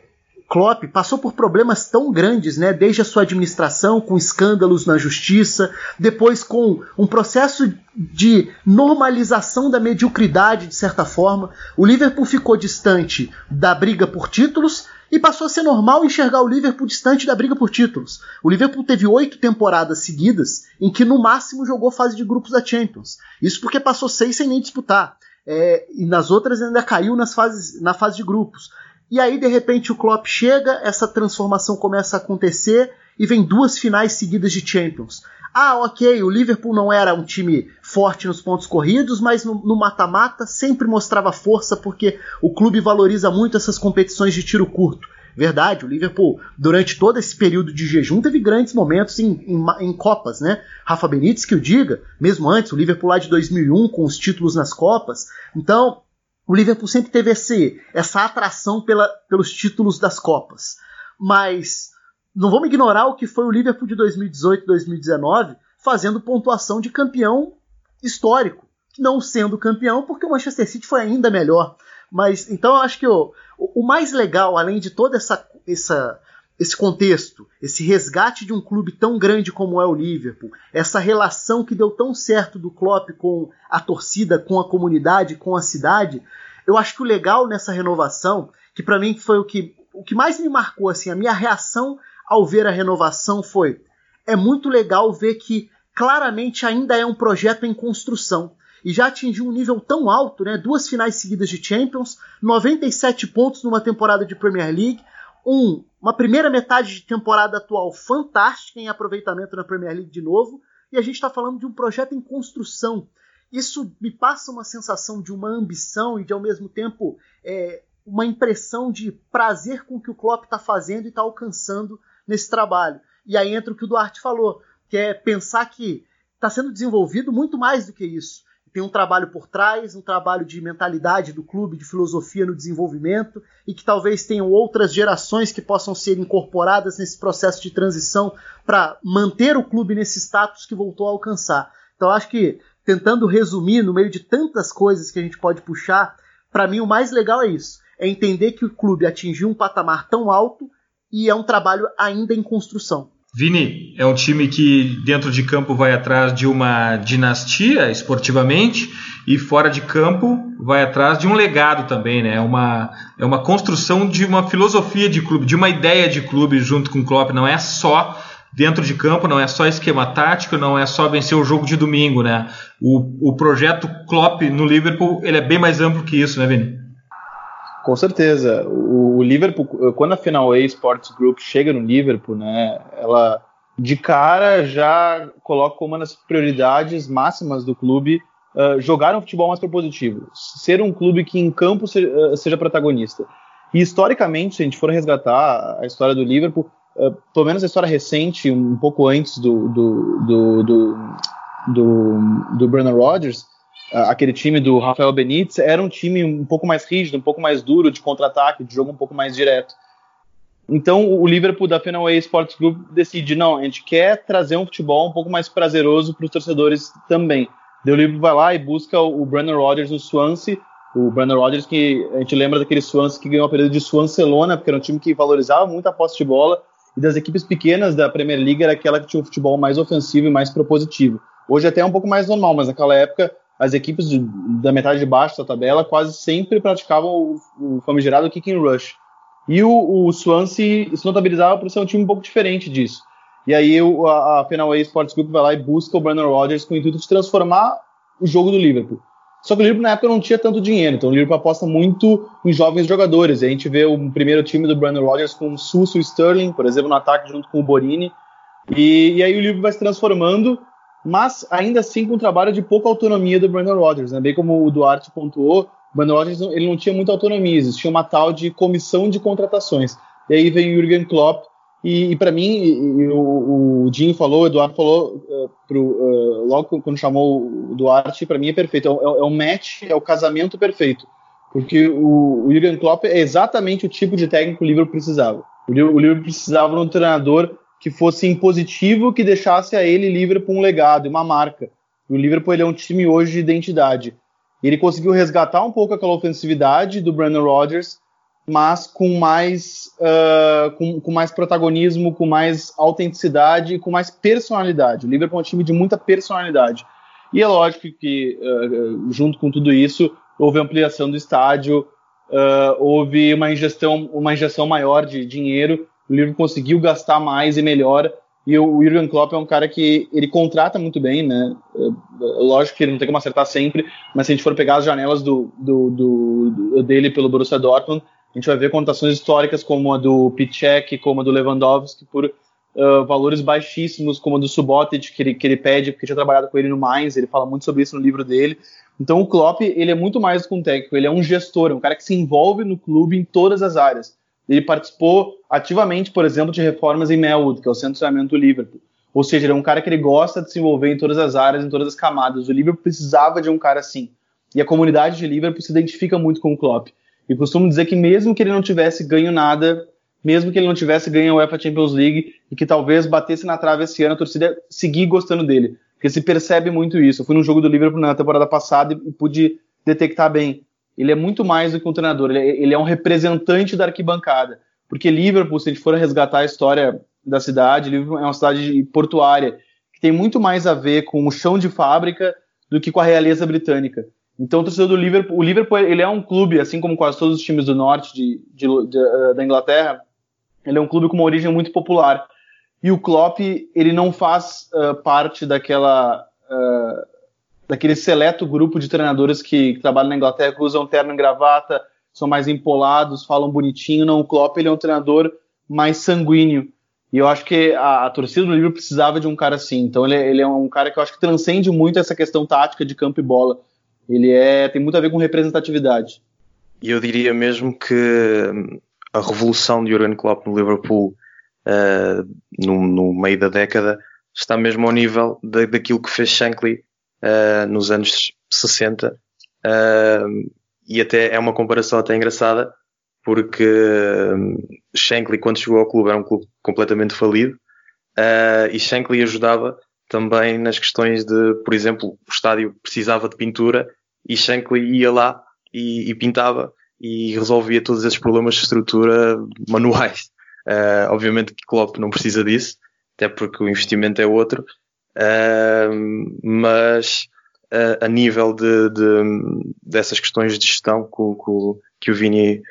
Klopp passou por problemas tão grandes, né? Desde a sua administração, com escândalos na justiça, depois com um processo de normalização da mediocridade, de certa forma. O Liverpool ficou distante da briga por títulos e passou a ser normal enxergar o Liverpool distante da briga por títulos. O Liverpool teve oito temporadas seguidas em que no máximo jogou fase de grupos da Champions. Isso porque passou seis sem nem disputar é, e nas outras ainda caiu nas fases, na fase de grupos. E aí, de repente, o Klopp chega, essa transformação começa a acontecer e vem duas finais seguidas de Champions. Ah, ok, o Liverpool não era um time forte nos pontos corridos, mas no mata-mata sempre mostrava força porque o clube valoriza muito essas competições de tiro curto. Verdade, o Liverpool, durante todo esse período de jejum, teve grandes momentos em, em, em, Copas, né? Rafa Benítez que o diga, mesmo antes, o Liverpool lá de 2001, com os títulos nas Copas. Então, o Liverpool sempre teve esse, essa atração pela, pelos títulos das Copas. Mas não vamos ignorar o que foi o Liverpool de 2018 2019, fazendo pontuação de campeão histórico. Não sendo campeão, porque o Manchester City foi ainda melhor. Mas então eu acho que o, o mais legal, além de toda essa, essa esse contexto, esse resgate de um clube tão grande como é o Liverpool, essa relação que deu tão certo do Klopp com a torcida, com a comunidade, com a cidade, eu acho que o legal nessa renovação, que para mim foi o que, o que mais me marcou, assim, a minha reação ao ver a renovação foi: é muito legal ver que claramente ainda é um projeto em construção e já atingiu um nível tão alto, né? Duas finais seguidas de Champions, 97 pontos numa temporada de Premier League, um, uma primeira metade de temporada atual fantástica em aproveitamento na Premier League de novo, e a gente está falando de um projeto em construção. Isso me passa uma sensação de uma ambição e de ao mesmo tempo é, uma impressão de prazer com o que o Klopp está fazendo e está alcançando nesse trabalho. E aí entra o que o Duarte falou, que é pensar que está sendo desenvolvido muito mais do que isso tem um trabalho por trás, um trabalho de mentalidade do clube, de filosofia no desenvolvimento, e que talvez tenham outras gerações que possam ser incorporadas nesse processo de transição para manter o clube nesse status que voltou a alcançar. Então acho que, tentando resumir, no meio de tantas coisas que a gente pode puxar, para mim o mais legal é isso: é entender que o clube atingiu um patamar tão alto e é um trabalho ainda em construção. Vini, é um time que dentro de campo vai atrás de uma dinastia esportivamente e fora de campo vai atrás de um legado também, né? É uma, é uma construção de uma filosofia de clube, de uma ideia de clube junto com o Klopp. Não é só dentro de campo, não é só esquema tático, não é só vencer o jogo de domingo, né? O, o projeto Klopp no Liverpool ele é bem mais amplo que isso, né, Vini? Com certeza. O, o Liverpool, quando a Final A Sports Group chega no Liverpool, né, ela de cara já coloca como uma das prioridades máximas do clube uh, jogar um futebol mais propositivo, ser um clube que em campo se, uh, seja protagonista. E historicamente, se a gente for resgatar a história do Liverpool, uh, pelo menos a história recente, um pouco antes do, do, do, do, do, do Brennan Rodgers, aquele time do Rafael Benítez era um time um pouco mais rígido, um pouco mais duro de contra-ataque, de jogo um pouco mais direto. Então o Liverpool da Fenway Sports Group decide, não, a gente quer trazer um futebol um pouco mais prazeroso para os torcedores também. O Liverpool vai lá e busca o Brandon Rodgers no Swansea, o Brandon Rodgers que a gente lembra daquele Swansea que ganhou a período de Swanselona, porque era um time que valorizava muito a posse de bola, e das equipes pequenas da Premier League era aquela que tinha um futebol mais ofensivo e mais propositivo. Hoje até é um pouco mais normal, mas naquela época as equipes de, da metade de baixo da tabela quase sempre praticavam o, o famigerado kick and rush. E o, o Swansea se notabilizava por ser um time um pouco diferente disso. E aí o, a, a Fenway Sports Group vai lá e busca o Brandon Rodgers com o intuito de transformar o jogo do Liverpool. Só que o Liverpool na época não tinha tanto dinheiro, então o Liverpool aposta muito em jovens jogadores. E a gente vê o primeiro time do Brandon Rodgers com o Susso e Sterling, por exemplo, no ataque junto com o Borini. E, e aí o Liverpool vai se transformando mas ainda assim com um trabalho de pouca autonomia do Brandon Rodgers, né? bem como o Duarte pontuou, o Brandon Rodgers ele não tinha muita autonomia, existia uma tal de comissão de contratações. E aí vem o Jürgen Klopp, e, e para mim, e, e o, o Jim falou, o Eduardo falou, uh, pro, uh, logo quando chamou o Duarte, para mim é perfeito, é, é, é, o match, é o casamento perfeito, porque o, o Jürgen Klopp é exatamente o tipo de técnico que o Liverpool precisava. O, o Liverpool precisava de um treinador que fosse impositivo, que deixasse a ele Liverpool um legado, uma marca. O Liverpool ele é um time hoje de identidade. Ele conseguiu resgatar um pouco aquela ofensividade do Brandon Rodgers, mas com mais, uh, com, com, mais protagonismo, com mais autenticidade e com mais personalidade. O Liverpool é um time de muita personalidade. E é lógico que, uh, junto com tudo isso, houve ampliação do estádio, uh, houve uma injeção, uma injeção maior de dinheiro o Liverpool conseguiu gastar mais e melhor. E o Jurgen Klopp é um cara que ele contrata muito bem, né? É, lógico que ele não tem como acertar sempre, mas se a gente for pegar as janelas do, do, do, dele pelo Borussia Dortmund, a gente vai ver contações históricas como a do Piszczek, como a do Lewandowski, por uh, valores baixíssimos, como a do Subotic, que ele, que ele pede, porque tinha trabalhado com ele no Mainz, ele fala muito sobre isso no livro dele. Então o Klopp, ele é muito mais do que um técnico, ele é um gestor, é um cara que se envolve no clube em todas as áreas. Ele participou ativamente, por exemplo, de reformas em Melwood, que é o centro de treinamento do Liverpool. Ou seja, ele é um cara que ele gosta de se envolver em todas as áreas, em todas as camadas. O Liverpool precisava de um cara assim. E a comunidade de Liverpool se identifica muito com o Klopp. E costumo dizer que mesmo que ele não tivesse ganho nada, mesmo que ele não tivesse ganho a UEFA Champions League e que talvez batesse na trave esse ano, a torcida seguir gostando dele. Porque se percebe muito isso. Eu fui num jogo do Liverpool na temporada passada e pude detectar bem ele é muito mais do que um treinador, ele é, ele é um representante da arquibancada. porque Liverpool, se a gente for resgatar a história da cidade, Liverpool é uma cidade portuária, que tem muito mais a ver com o chão de fábrica do que com a realeza britânica. Então, o torcedor do Liverpool, o Liverpool ele é um clube, assim como quase todos os times do norte de, de, de, eh, da Inglaterra, ele é um clube com uma origem muito popular. E o Klopp, ele não faz uh, parte daquela uh, daquele seleto grupo de treinadores que, que, trabalham na Inglaterra, que usam terno e gravata, são mais empolados, falam bonitinho. Não, o Klopp ele é um treinador mais sanguíneo. E eu acho que a, a torcida do Liverpool precisava de um cara assim. Então ele, ele, é um cara que eu acho que transcende muito essa questão tática de campo e bola. Ele é tem muito a ver com representatividade. E eu diria mesmo que hum, a revolução de Jurgen Klopp no Liverpool uh, no, no, meio da década está mesmo ao nível de, daquilo que fez Shankly uh, nos anos 60 uh, e até é uma comparação até engraçada porque um, Shankly quando chegou ao clube era um clube completamente falido e Shankly ajudava também nas questões de, por exemplo, o estádio precisava de pintura e Shankly ia lá e, e pintava e resolvia todos esses problemas de estrutura manuais. Uh, obviamente que Klopp não precisa disso, até porque o investimento é outro, uh, mas uh, a nível de, de, dessas questões de gestão que, que, o Vini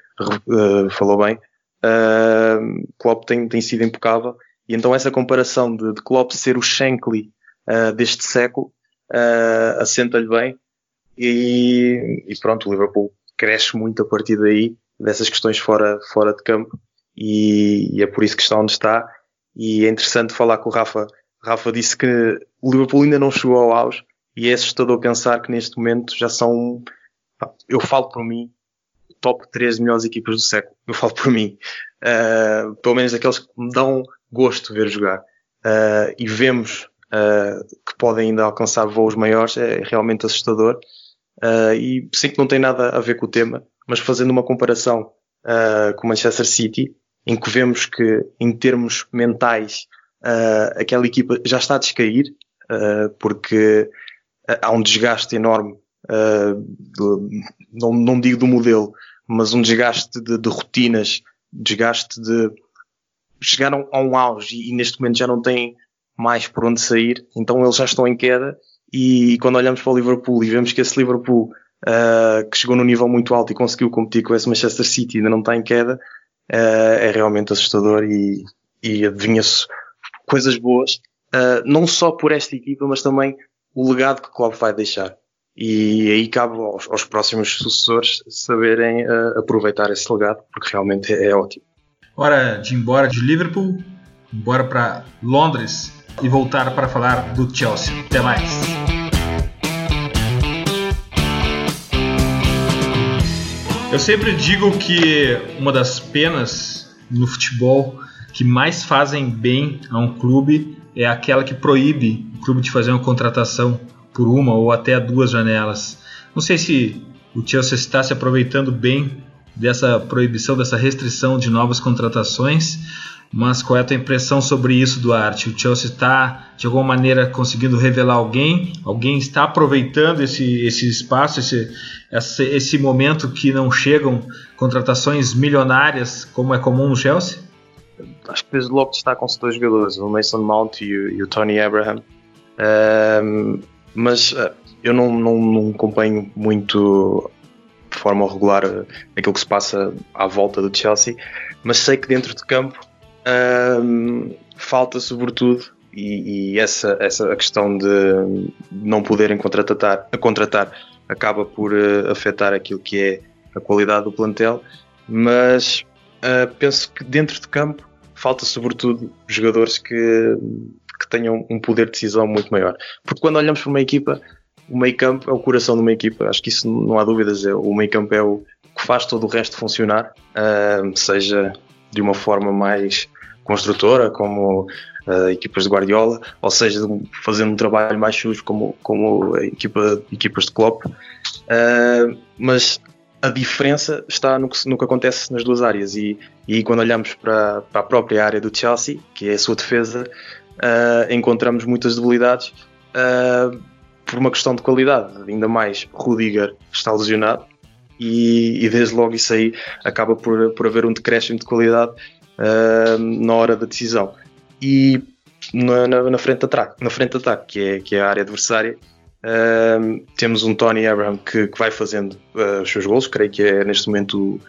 falou bem, Klopp tem, tem sido impecável e então essa comparação de, de Klopp ser o Shankly deste século assenta-lhe bem e, e pronto, o Liverpool cresce muito a partir daí, dessas questões fora, fora de campo, e, e, é por isso que está onde está. E é interessante falar com o Rafa. Rafa disse que o Liverpool ainda não chegou ao auge, e é assustador pensar que neste momento já são, eu falo por mim, top 3 melhores equipas do século. Eu falo por mim. Uh, pelo menos aqueles que me dão gosto de ver jogar. Uh, e vemos uh, que podem ainda alcançar voos maiores, é realmente assustador. E sei que não tem nada a ver com o tema, mas fazendo uma comparação com o Manchester City, em que vemos que, em termos mentais, uh, aquela equipa já está a descair, porque há um desgaste enorme, do, não, não, digo do modelo, mas um desgaste de, de rotinas, desgaste de. chegaram a um auge e, e neste momento já não têm mais por onde sair, então eles já estão em queda e quando olhamos para o Liverpool e vemos que esse Liverpool uh, que chegou num nível muito alto e conseguiu competir com esse Manchester City ainda não está em queda, uh, é realmente assustador e, e adivinha-se coisas boas, uh, não só por esta equipa, mas também o legado que o clube vai deixar. E aí cabe aos, aos próximos sucessores saberem aproveitar esse legado, porque realmente é, é ótimo. Hora de ir embora de Liverpool, embora para Londres e voltar para falar do Chelsea. Até mais! Eu sempre digo que uma das penas no futebol que mais fazem bem a um clube é aquela que proíbe o clube de fazer uma contratação por uma ou até duas janelas. Não sei se o Chelsea está se aproveitando bem dessa proibição, dessa restrição de novas contratações, mas qual é a tua impressão sobre isso, Duarte? O Chelsea está, de alguma maneira, conseguindo revelar alguém? Alguém está aproveitando esse, esse espaço, esse, esse, esse momento que não chegam contratações milionárias, como é comum no Chelsea? Acho que desde logo destacam-se dois jogadores, o Mason Mount e o, e o Tony Abraham. Um, mas uh, eu não, não, não acompanho muito de forma regular uh, aquilo que se passa à volta do Chelsea, mas sei que dentro de campo um, falta sobretudo e, e, essa, essa a questão de não poderem contratar, contratar acaba por uh, afetar aquilo que é a qualidade do plantel, mas penso que dentro de campo falta sobretudo jogadores que, que tenham um poder de decisão muito maior. Porque quando olhamos para uma equipa, o meio campo é o coração de uma equipa, acho que isso não há dúvidas, é, o meio campo é o que faz todo o resto funcionar, uh, seja de uma forma mais construtora, como uh, equipas de Guardiola, ou seja, fazendo um trabalho mais sujo como, como equipa, equipas de Klopp. Uh, mas a diferença está no que, no que acontece nas duas áreas e, e quando olhamos para, para, a própria área do Chelsea, que é a sua defesa, uh, encontramos muitas debilidades por uma questão de qualidade, ainda mais Rudiger está lesionado e, e, desde logo isso aí acaba por, por haver um decréscimo de qualidade uh, na hora da decisão. E na, na, na, frente de ataque, na frente de ataque que, é, que é a área adversária, uh, temos um Tony Abraham que, que vai fazendo uh, os seus gols, creio que é neste momento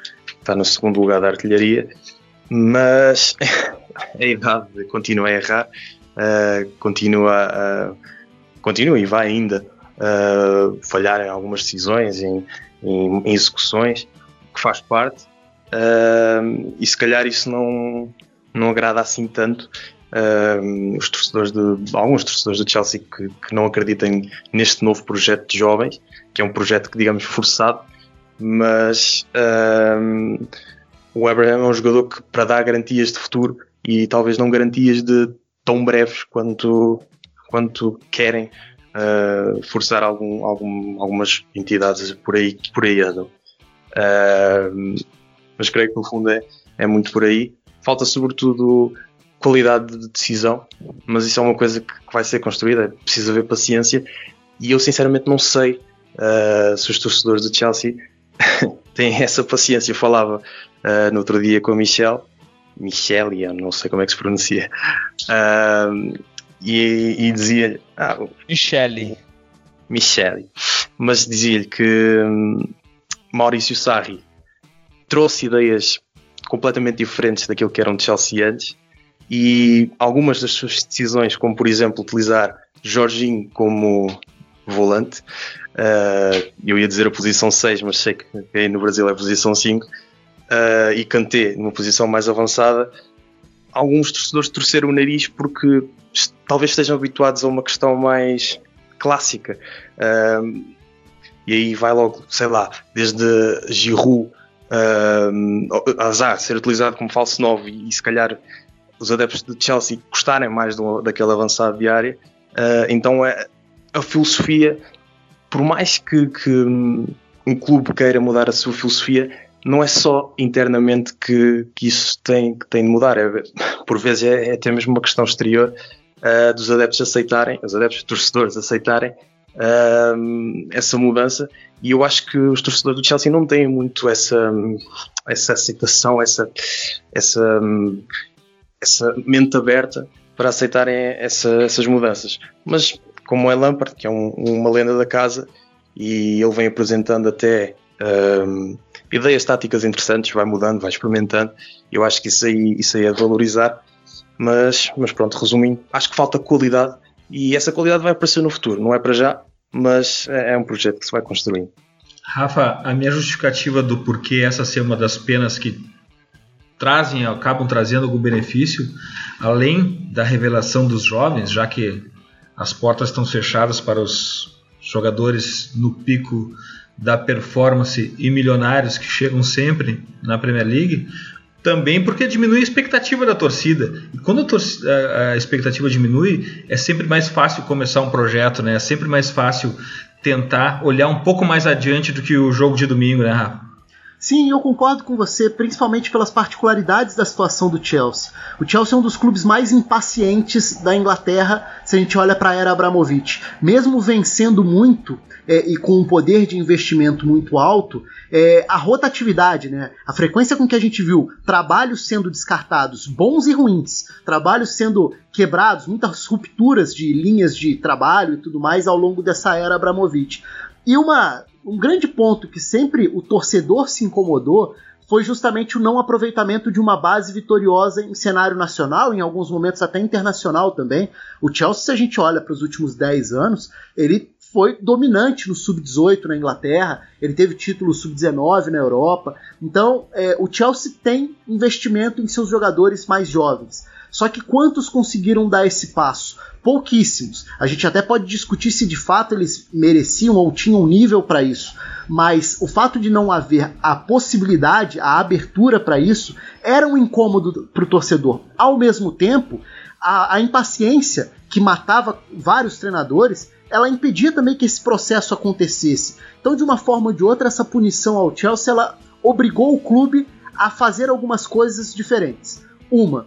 está no segundo lugar da artilharia, mas a idade continua a errar, continua, a, continua e vai ainda falhar em algumas decisões, em, em, execuções, que faz parte, uh, e se calhar isso não, não agrada assim tanto uh, os torcedores de alguns torcedores do Chelsea que, que, não acreditem neste novo projeto de jovens, que é um projeto que digamos forçado, mas uh, o Abraham é um jogador que para dar garantias de futuro e talvez não garantias de tão breves quanto, quanto querem uh, forçar algum, algum, algumas entidades por aí, por aí andam. Uh, mas creio que no fundo é, é muito por aí. Falta sobretudo qualidade de decisão, mas isso é uma coisa que, vai ser construída, preciso haver paciência e eu sinceramente não sei uh, se os torcedores do Chelsea têm essa paciência. Eu falava uh, no outro dia com a Michelle, Michelle, não sei como é que se pronuncia, uh, e, e dizia-lhe. Ah, Michele. Michele. Mas dizia-lhe que hum, Maurício Sarri trouxe ideias completamente diferentes daquilo que eram de Chelsea antes e algumas das suas decisões, como por exemplo utilizar Jorginho como volante, uh, eu ia dizer a posição 6, mas sei que aí no Brasil é a posição 5, uh, e Kanté numa posição mais avançada, alguns torcedores torceram o nariz porque talvez estejam habituados a uma questão mais clássica. Um, e aí vai logo, sei lá, desde Giroud, um, Azar ser utilizado como falso 9 e, e se calhar os adeptos de Chelsea gostarem mais do, daquele avançado de área. Uh, então é, a filosofia, por mais que, que um clube queira mudar a sua filosofia, não é só internamente que, que isso tem, que tem de mudar, é, por vezes é, é até mesmo uma questão exterior uh, dos adeptos aceitarem, os adeptos torcedores aceitarem uh, essa mudança e eu acho que os torcedores do Chelsea não têm muito essa, essa aceitação, essa, essa, essa mente aberta para aceitarem essa, essas mudanças. Mas como é Lampard, que é um, uma lenda da casa, e ele vem apresentando até um, ideias táticas interessantes, vai mudando, vai experimentando. Eu acho que isso aí, isso aí é de valorizar. Mas, mas pronto, resumindo, acho que falta qualidade e essa qualidade vai aparecer no futuro. Não é para já, mas é, é um projeto que se vai construindo. Rafa, a minha justificativa do porquê essa ser uma das penas que trazem, acabam trazendo algum benefício, além da revelação dos jovens, já que as portas estão fechadas para os jogadores no pico da performance e milionários que chegam sempre na Premier League, também porque diminui a expectativa da torcida. E quando a, torcida, a, expectativa diminui, é sempre mais fácil começar um projeto, né? É sempre mais fácil tentar olhar um pouco mais adiante do que o jogo de domingo, né, Rafa? Sim, eu concordo com você, principalmente pelas particularidades da situação do Chelsea. O Chelsea é um dos clubes mais impacientes da Inglaterra se a gente olha para a era Abramovich. Mesmo vencendo muito é, e com um poder de investimento muito alto, é, a rotatividade, né, a frequência com que a gente viu trabalhos sendo descartados, bons e ruins, trabalhos sendo quebrados, muitas rupturas de linhas de trabalho e tudo mais ao longo dessa era Abramovich. E uma um grande ponto que sempre o torcedor se incomodou foi justamente o não aproveitamento de uma base vitoriosa em cenário nacional, em alguns momentos até internacional também. O Chelsea, se a gente olha para os últimos 10 anos, ele foi dominante no sub-18 na Inglaterra, ele teve título sub-19 na Europa. Então, é, o Chelsea tem investimento em seus jogadores mais jovens. Só que quantos conseguiram dar esse passo? pouquíssimos. A gente até pode discutir se de fato eles mereciam ou tinham nível para isso, mas o fato de não haver a possibilidade, a abertura para isso, era um incômodo para o torcedor. Ao mesmo tempo, a, a impaciência que matava vários treinadores ela impedia também que esse processo acontecesse. Então, de uma forma ou de outra, essa punição ao Chelsea ela obrigou o clube a fazer algumas coisas diferentes. Uma,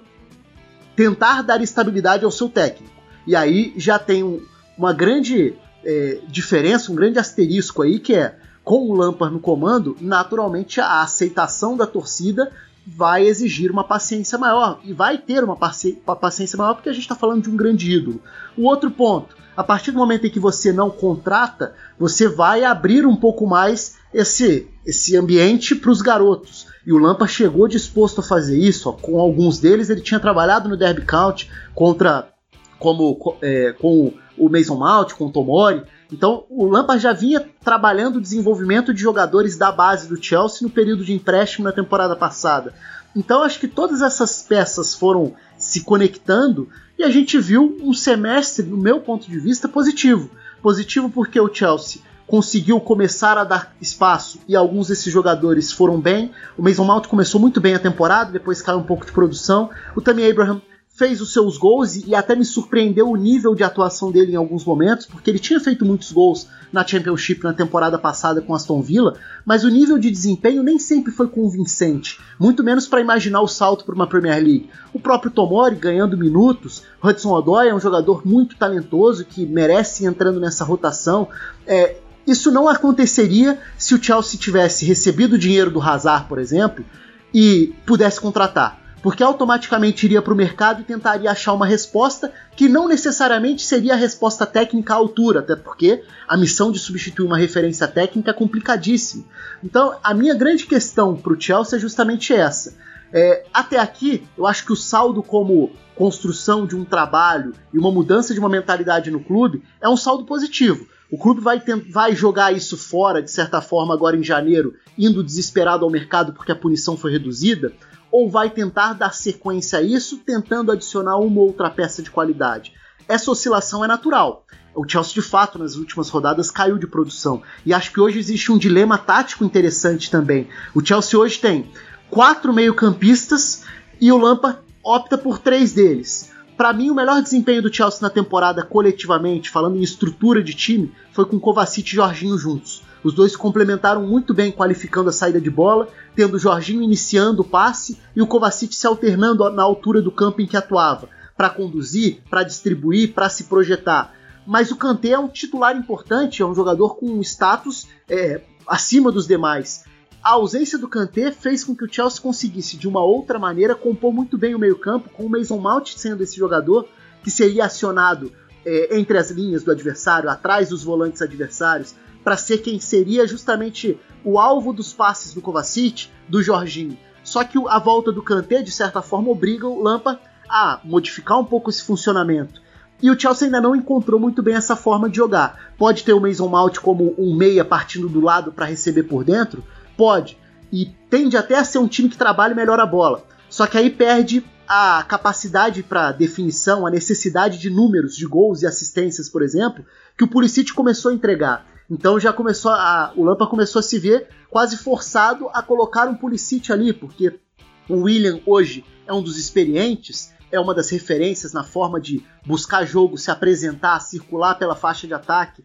tentar dar estabilidade ao seu técnico. E aí já tem um, uma grande é, diferença, um grande asterisco aí, que é com o Lampard no comando, naturalmente a aceitação da torcida vai exigir uma paciência maior e vai ter uma, paci uma paciência maior porque a gente está falando de um grande ídolo. O outro ponto, a partir do momento em que você não contrata, você vai abrir um pouco mais esse, esse ambiente para os garotos. E o Lampa chegou disposto a fazer isso. Ó, com alguns deles, ele tinha trabalhado no Derby County contra como é, com o Mason Mount, com o Tomori. Então o Lampard já vinha trabalhando o desenvolvimento de jogadores da base do Chelsea no período de empréstimo na temporada passada. Então acho que todas essas peças foram se conectando e a gente viu um semestre, do meu ponto de vista, positivo. Positivo porque o Chelsea conseguiu começar a dar espaço e alguns desses jogadores foram bem. O Mason Mount começou muito bem a temporada, depois caiu um pouco de produção. O Tammy Abraham fez os seus gols e, até me surpreendeu o nível de atuação dele em alguns momentos, porque ele tinha feito muitos gols na Championship na temporada passada com Aston Villa, mas o nível de desempenho nem sempre foi convincente, muito menos para imaginar o salto para uma Premier League. O próprio Tomori ganhando minutos, Hudson Odoi é um jogador muito talentoso que merece entrando nessa rotação. É, isso não aconteceria se o Chelsea tivesse recebido o dinheiro do Hazard, por exemplo, e pudesse contratar porque automaticamente iria para o mercado e tentaria achar uma resposta que não necessariamente seria a resposta técnica à altura, até porque a missão de substituir uma referência técnica é complicadíssima. Então, a minha grande questão para o Chelsea é justamente essa. É, até aqui, eu acho que o saldo como construção de um trabalho e uma mudança de uma mentalidade no clube é um saldo positivo. O clube vai, vai jogar isso fora, de certa forma, agora em janeiro, indo desesperado ao mercado porque a punição foi reduzida, ou vai tentar dar sequência a isso, tentando adicionar uma outra peça de qualidade. Essa oscilação é natural. O Chelsea, de fato, nas últimas rodadas caiu de produção. E acho que hoje existe um dilema tático interessante também. O Chelsea hoje tem quatro meio-campistas e o Lampa opta por três deles. Para mim, o melhor desempenho do Chelsea na temporada coletivamente, falando em estrutura de time, foi com Kovacic e Jorginho juntos. Os dois se complementaram muito bem qualificando a saída de bola, tendo o Jorginho iniciando o passe e o Kovacic se alternando na altura do campo em que atuava, para conduzir, para distribuir, para se projetar. Mas o Kanté é um titular importante, é um jogador com um status é, acima dos demais. A ausência do Kanté fez com que o Chelsea conseguisse, de uma outra maneira, compor muito bem o meio-campo, com o Mason Mount sendo esse jogador que seria acionado é, entre as linhas do adversário, atrás dos volantes adversários, para ser quem seria justamente o alvo dos passes do Kovacic, do Jorginho. Só que a volta do Kanté, de certa forma, obriga o Lampa a modificar um pouco esse funcionamento. E o Chelsea ainda não encontrou muito bem essa forma de jogar. Pode ter o Mason Mount como um meia partindo do lado para receber por dentro? Pode. E tende até a ser um time que trabalha melhor a bola. Só que aí perde a capacidade para definição, a necessidade de números de gols e assistências, por exemplo, que o Pulisic começou a entregar. Então já começou a, o Lampa começou a se ver quase forçado a colocar um Pulisic ali, porque o William hoje é um dos experientes, é uma das referências na forma de buscar jogo, se apresentar, circular pela faixa de ataque,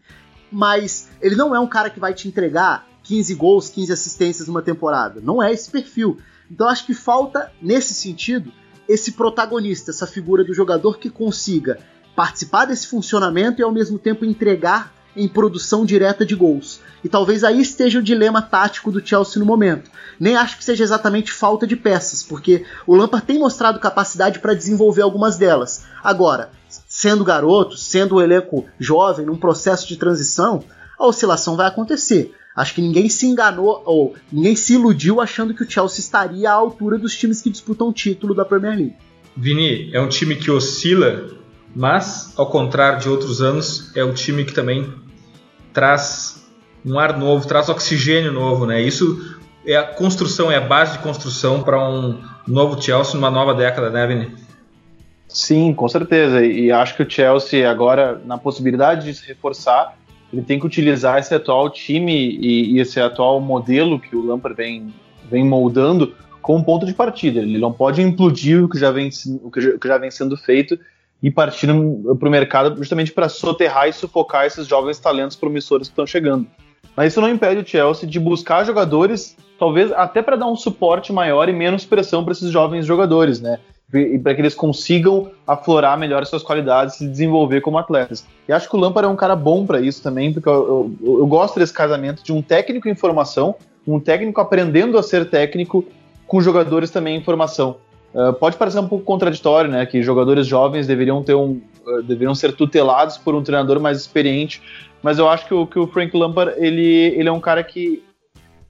mas ele não é um cara que vai te entregar 15 gols, 15 assistências numa temporada. Não é esse perfil. Então acho que falta, nesse sentido, esse protagonista, essa figura do jogador que consiga participar desse funcionamento e ao mesmo tempo entregar em produção direta de gols. E talvez aí esteja o dilema tático do Chelsea no momento. Nem acho que seja exatamente falta de peças, porque o Lampard tem mostrado capacidade para desenvolver algumas delas. Agora, sendo garoto, sendo um elenco jovem, num processo de transição, a oscilação vai acontecer. Acho que ninguém se enganou ou ninguém se iludiu achando que o Chelsea estaria à altura dos times que disputam o título da Premier League. Vini, é um time que oscila, mas ao contrário de outros anos, é um time que também traz um ar novo, traz oxigênio novo, né? Isso é a construção, é a base de construção para um novo Chelsea numa nova década, né, Vini? Sim, com certeza. E acho que o Chelsea agora, na possibilidade de se reforçar, ele tem que utilizar esse atual time e, e esse atual modelo que o Lampard vem, vem moldando como ponto de partida. Ele não pode implodir o que já vem, o que já vem sendo feito e partir para o mercado justamente para soterrar e sufocar esses jovens talentos promissores que estão chegando. Mas isso não impede o Chelsea de buscar jogadores, talvez até para dar um suporte maior e menos pressão para esses jovens jogadores, né? e para que eles consigam aflorar melhor suas qualidades e se desenvolver como atletas. E acho que o Lampard é um cara bom para isso também, porque eu, eu, eu, gosto desse casamento de um técnico em formação, um técnico aprendendo a ser técnico com jogadores também em formação. Uh, pode parecer um pouco contraditório, né, que jogadores jovens deveriam ter um, uh, deveriam ser tutelados por um treinador mais experiente, mas eu acho que o, que o Frank Lampard ele, ele é um cara que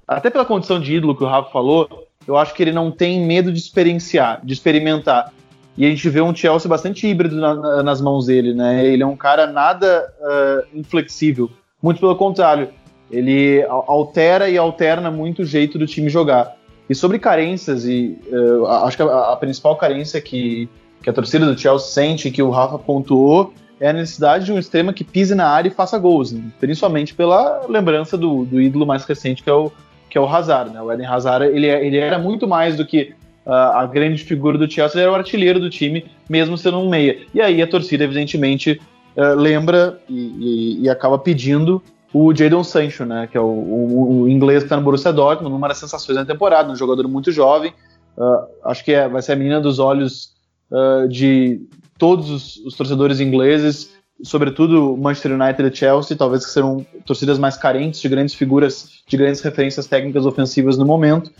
até pela condição de ídolo que o Rafa falou, eu acho que ele não tem medo de experienciar, de experimentar. E a gente vê um Chelsea bastante híbrido na, nas mãos dele, né? Ele é um cara nada uh, inflexível. Muito pelo contrário, ele altera e alterna muito o jeito do time jogar. E sobre carências, e uh, acho que a, a, principal carência que, que a torcida do Chelsea sente, que o Rafa pontuou, é a necessidade de um extremo que pise na área e faça gols, né? principalmente pela lembrança do, do ídolo mais recente, que é o, que é o Hazard, né? O Eden Hazard, ele, ele era muito mais do que uh, a grande figura do Chelsea, ele era o artilheiro do time, mesmo sendo um meia. E aí a torcida, evidentemente, uh, lembra e, e, e, acaba pedindo o Jadon Sancho, né? Que é o, o, o inglês que está no Borussia Dortmund, uma das sensações da temporada, um jogador muito jovem, uh, acho que é, vai ser a menina dos olhos de todos os, os torcedores ingleses, sobretudo Manchester United e Chelsea, talvez que serão torcidas mais carentes de grandes figuras, de grandes referências técnicas ofensivas no momento.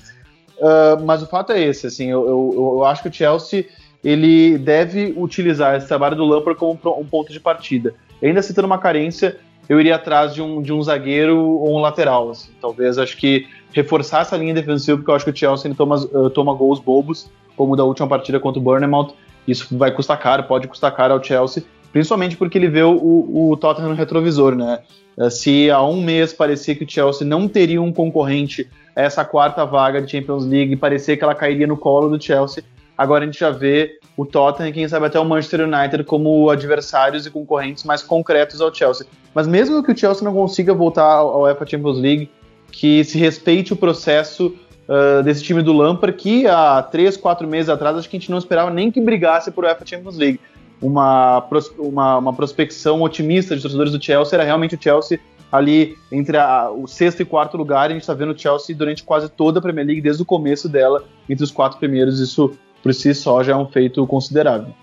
Uh, mas o fato é esse, assim, eu, eu, eu, acho que o Chelsea ele deve utilizar esse trabalho do Lampard como um ponto de partida. ainda citando uma carência, eu iria atrás de um, de um zagueiro ou um lateral. Assim. Talvez acho que reforçar essa linha defensiva, porque eu acho que o Chelsea toma, uh, toma gols bobos, como da última partida contra o Bournemouth. Isso vai custar caro, pode custar caro ao Chelsea principalmente porque ele vê o, o Tottenham no retrovisor, né? Eh, se há um mês parecia que o Chelsea não teria um concorrente a essa quarta vaga de Champions League, parecia que ela cairia no colo do Chelsea, agora a gente já vê o Tottenham e quem sabe até o Manchester United como adversários e concorrentes mais concretos ao Chelsea. Mas mesmo que o Chelsea não consiga voltar ao UEFA Champions League, que se respeite o processo uh, desse time do Lampard, que há três, quatro meses atrás acho que a gente não esperava nem que brigasse por UEFA Champions League uma, uma, uma prospecção otimista de torcedores do Chelsea era realmente o Chelsea ali entre a, o sexto e quarto lugar. A gente está vendo o Chelsea durante quase toda a Premier League, desde o começo dela, entre os quatro primeiros. Isso por si só já é um feito considerável.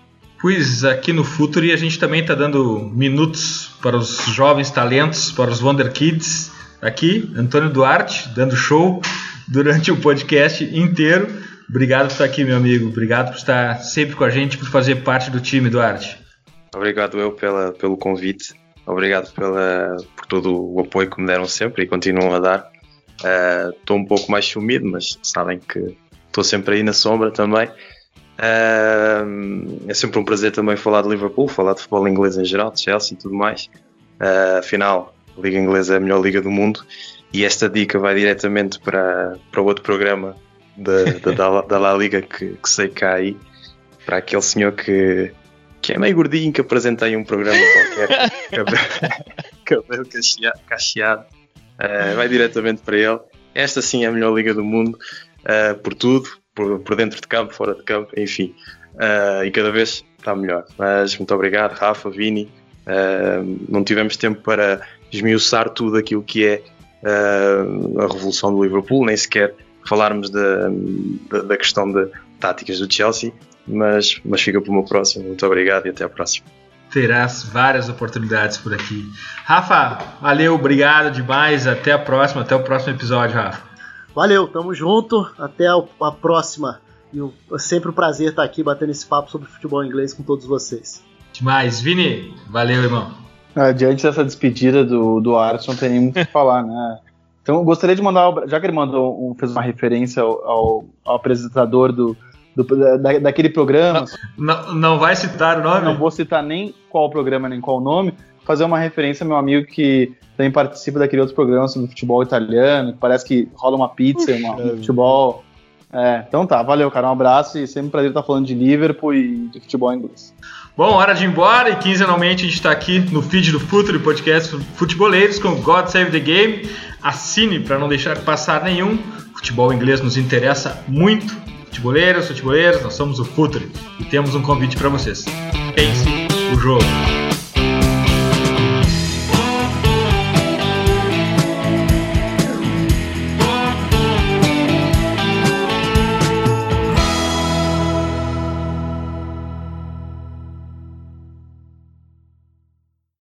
Pois aqui no Futuri a gente também está dando minutos para os jovens talentos, para os Wonder Kids. Aqui, Antônio Duarte, dando show durante o podcast inteiro. Obrigado por estar aqui, meu amigo. Obrigado por estar sempre com a gente, por fazer parte do time, Duarte. Obrigado eu pela, pelo convite. Obrigado pela, por todo o apoio que me deram sempre e continuam a dar. Estou uh, um pouco mais sumido, mas sabem que estou sempre aí na sombra também. É sempre um prazer também falar de Liverpool, falar de futebol inglês em geral, de Chelsea e tudo mais. Uh, afinal, a Liga Inglesa é a melhor liga do mundo e esta dica vai diretamente para, para outro programa da, da, da La Liga que, que sei cá aí, para aquele senhor que, que é meio gordinho, que apresentei um programa qualquer, cabelo, cacheado, uh, vai diretamente para ele. Esta sim é a melhor liga do mundo, uh, por tudo, por, por dentro de campo, fora de campo, enfim. Uh, e cada vez está melhor. Mas muito obrigado, Rafa, Vini. não tivemos tempo para esmiuçar tudo aquilo que é a revolução do Liverpool, nem sequer falarmos da, da, da questão de táticas do Chelsea, mas, mas fica para uma próxima. Muito obrigado e até a próxima. Terás várias oportunidades por aqui. Rafa, valeu, obrigado demais. Até a próxima, até o próximo episódio, Rafa. Valeu, tamo junto. Até a próxima. E é sempre um prazer estar aqui batendo esse papo sobre futebol inglês com todos vocês. Demais. Vini, valeu, irmão. Ah, diante dessa despedida do, do Arson, não tem nem muito o que falar, né? Então, eu gostaria de mandar, já que ele mandou, um, fez uma referência ao, ao, ao apresentador do, do da, daquele programa. Não, não, não, vai citar o nome? Não vou citar nem qual programa, nem qual nome. Fazer uma referência ao meu amigo que também participa daquele outro programa sobre futebol italiano, que parece que rola uma pizza, uma, um futebol. É, então tá, valeu, cara. Um abraço e sempre um prazer estar falando de Liverpool e de futebol inglês. Bom, hora de ir embora e quinzenalmente a gente está aqui no feed do Futuro Podcast Futeboleiros com God Save the Game. Assine para não deixar passar nenhum. Futebol inglês nos interessa muito. Futeboleiros, futeboleiros, nós somos o Futuro e temos um convite para vocês. Pense o jogo.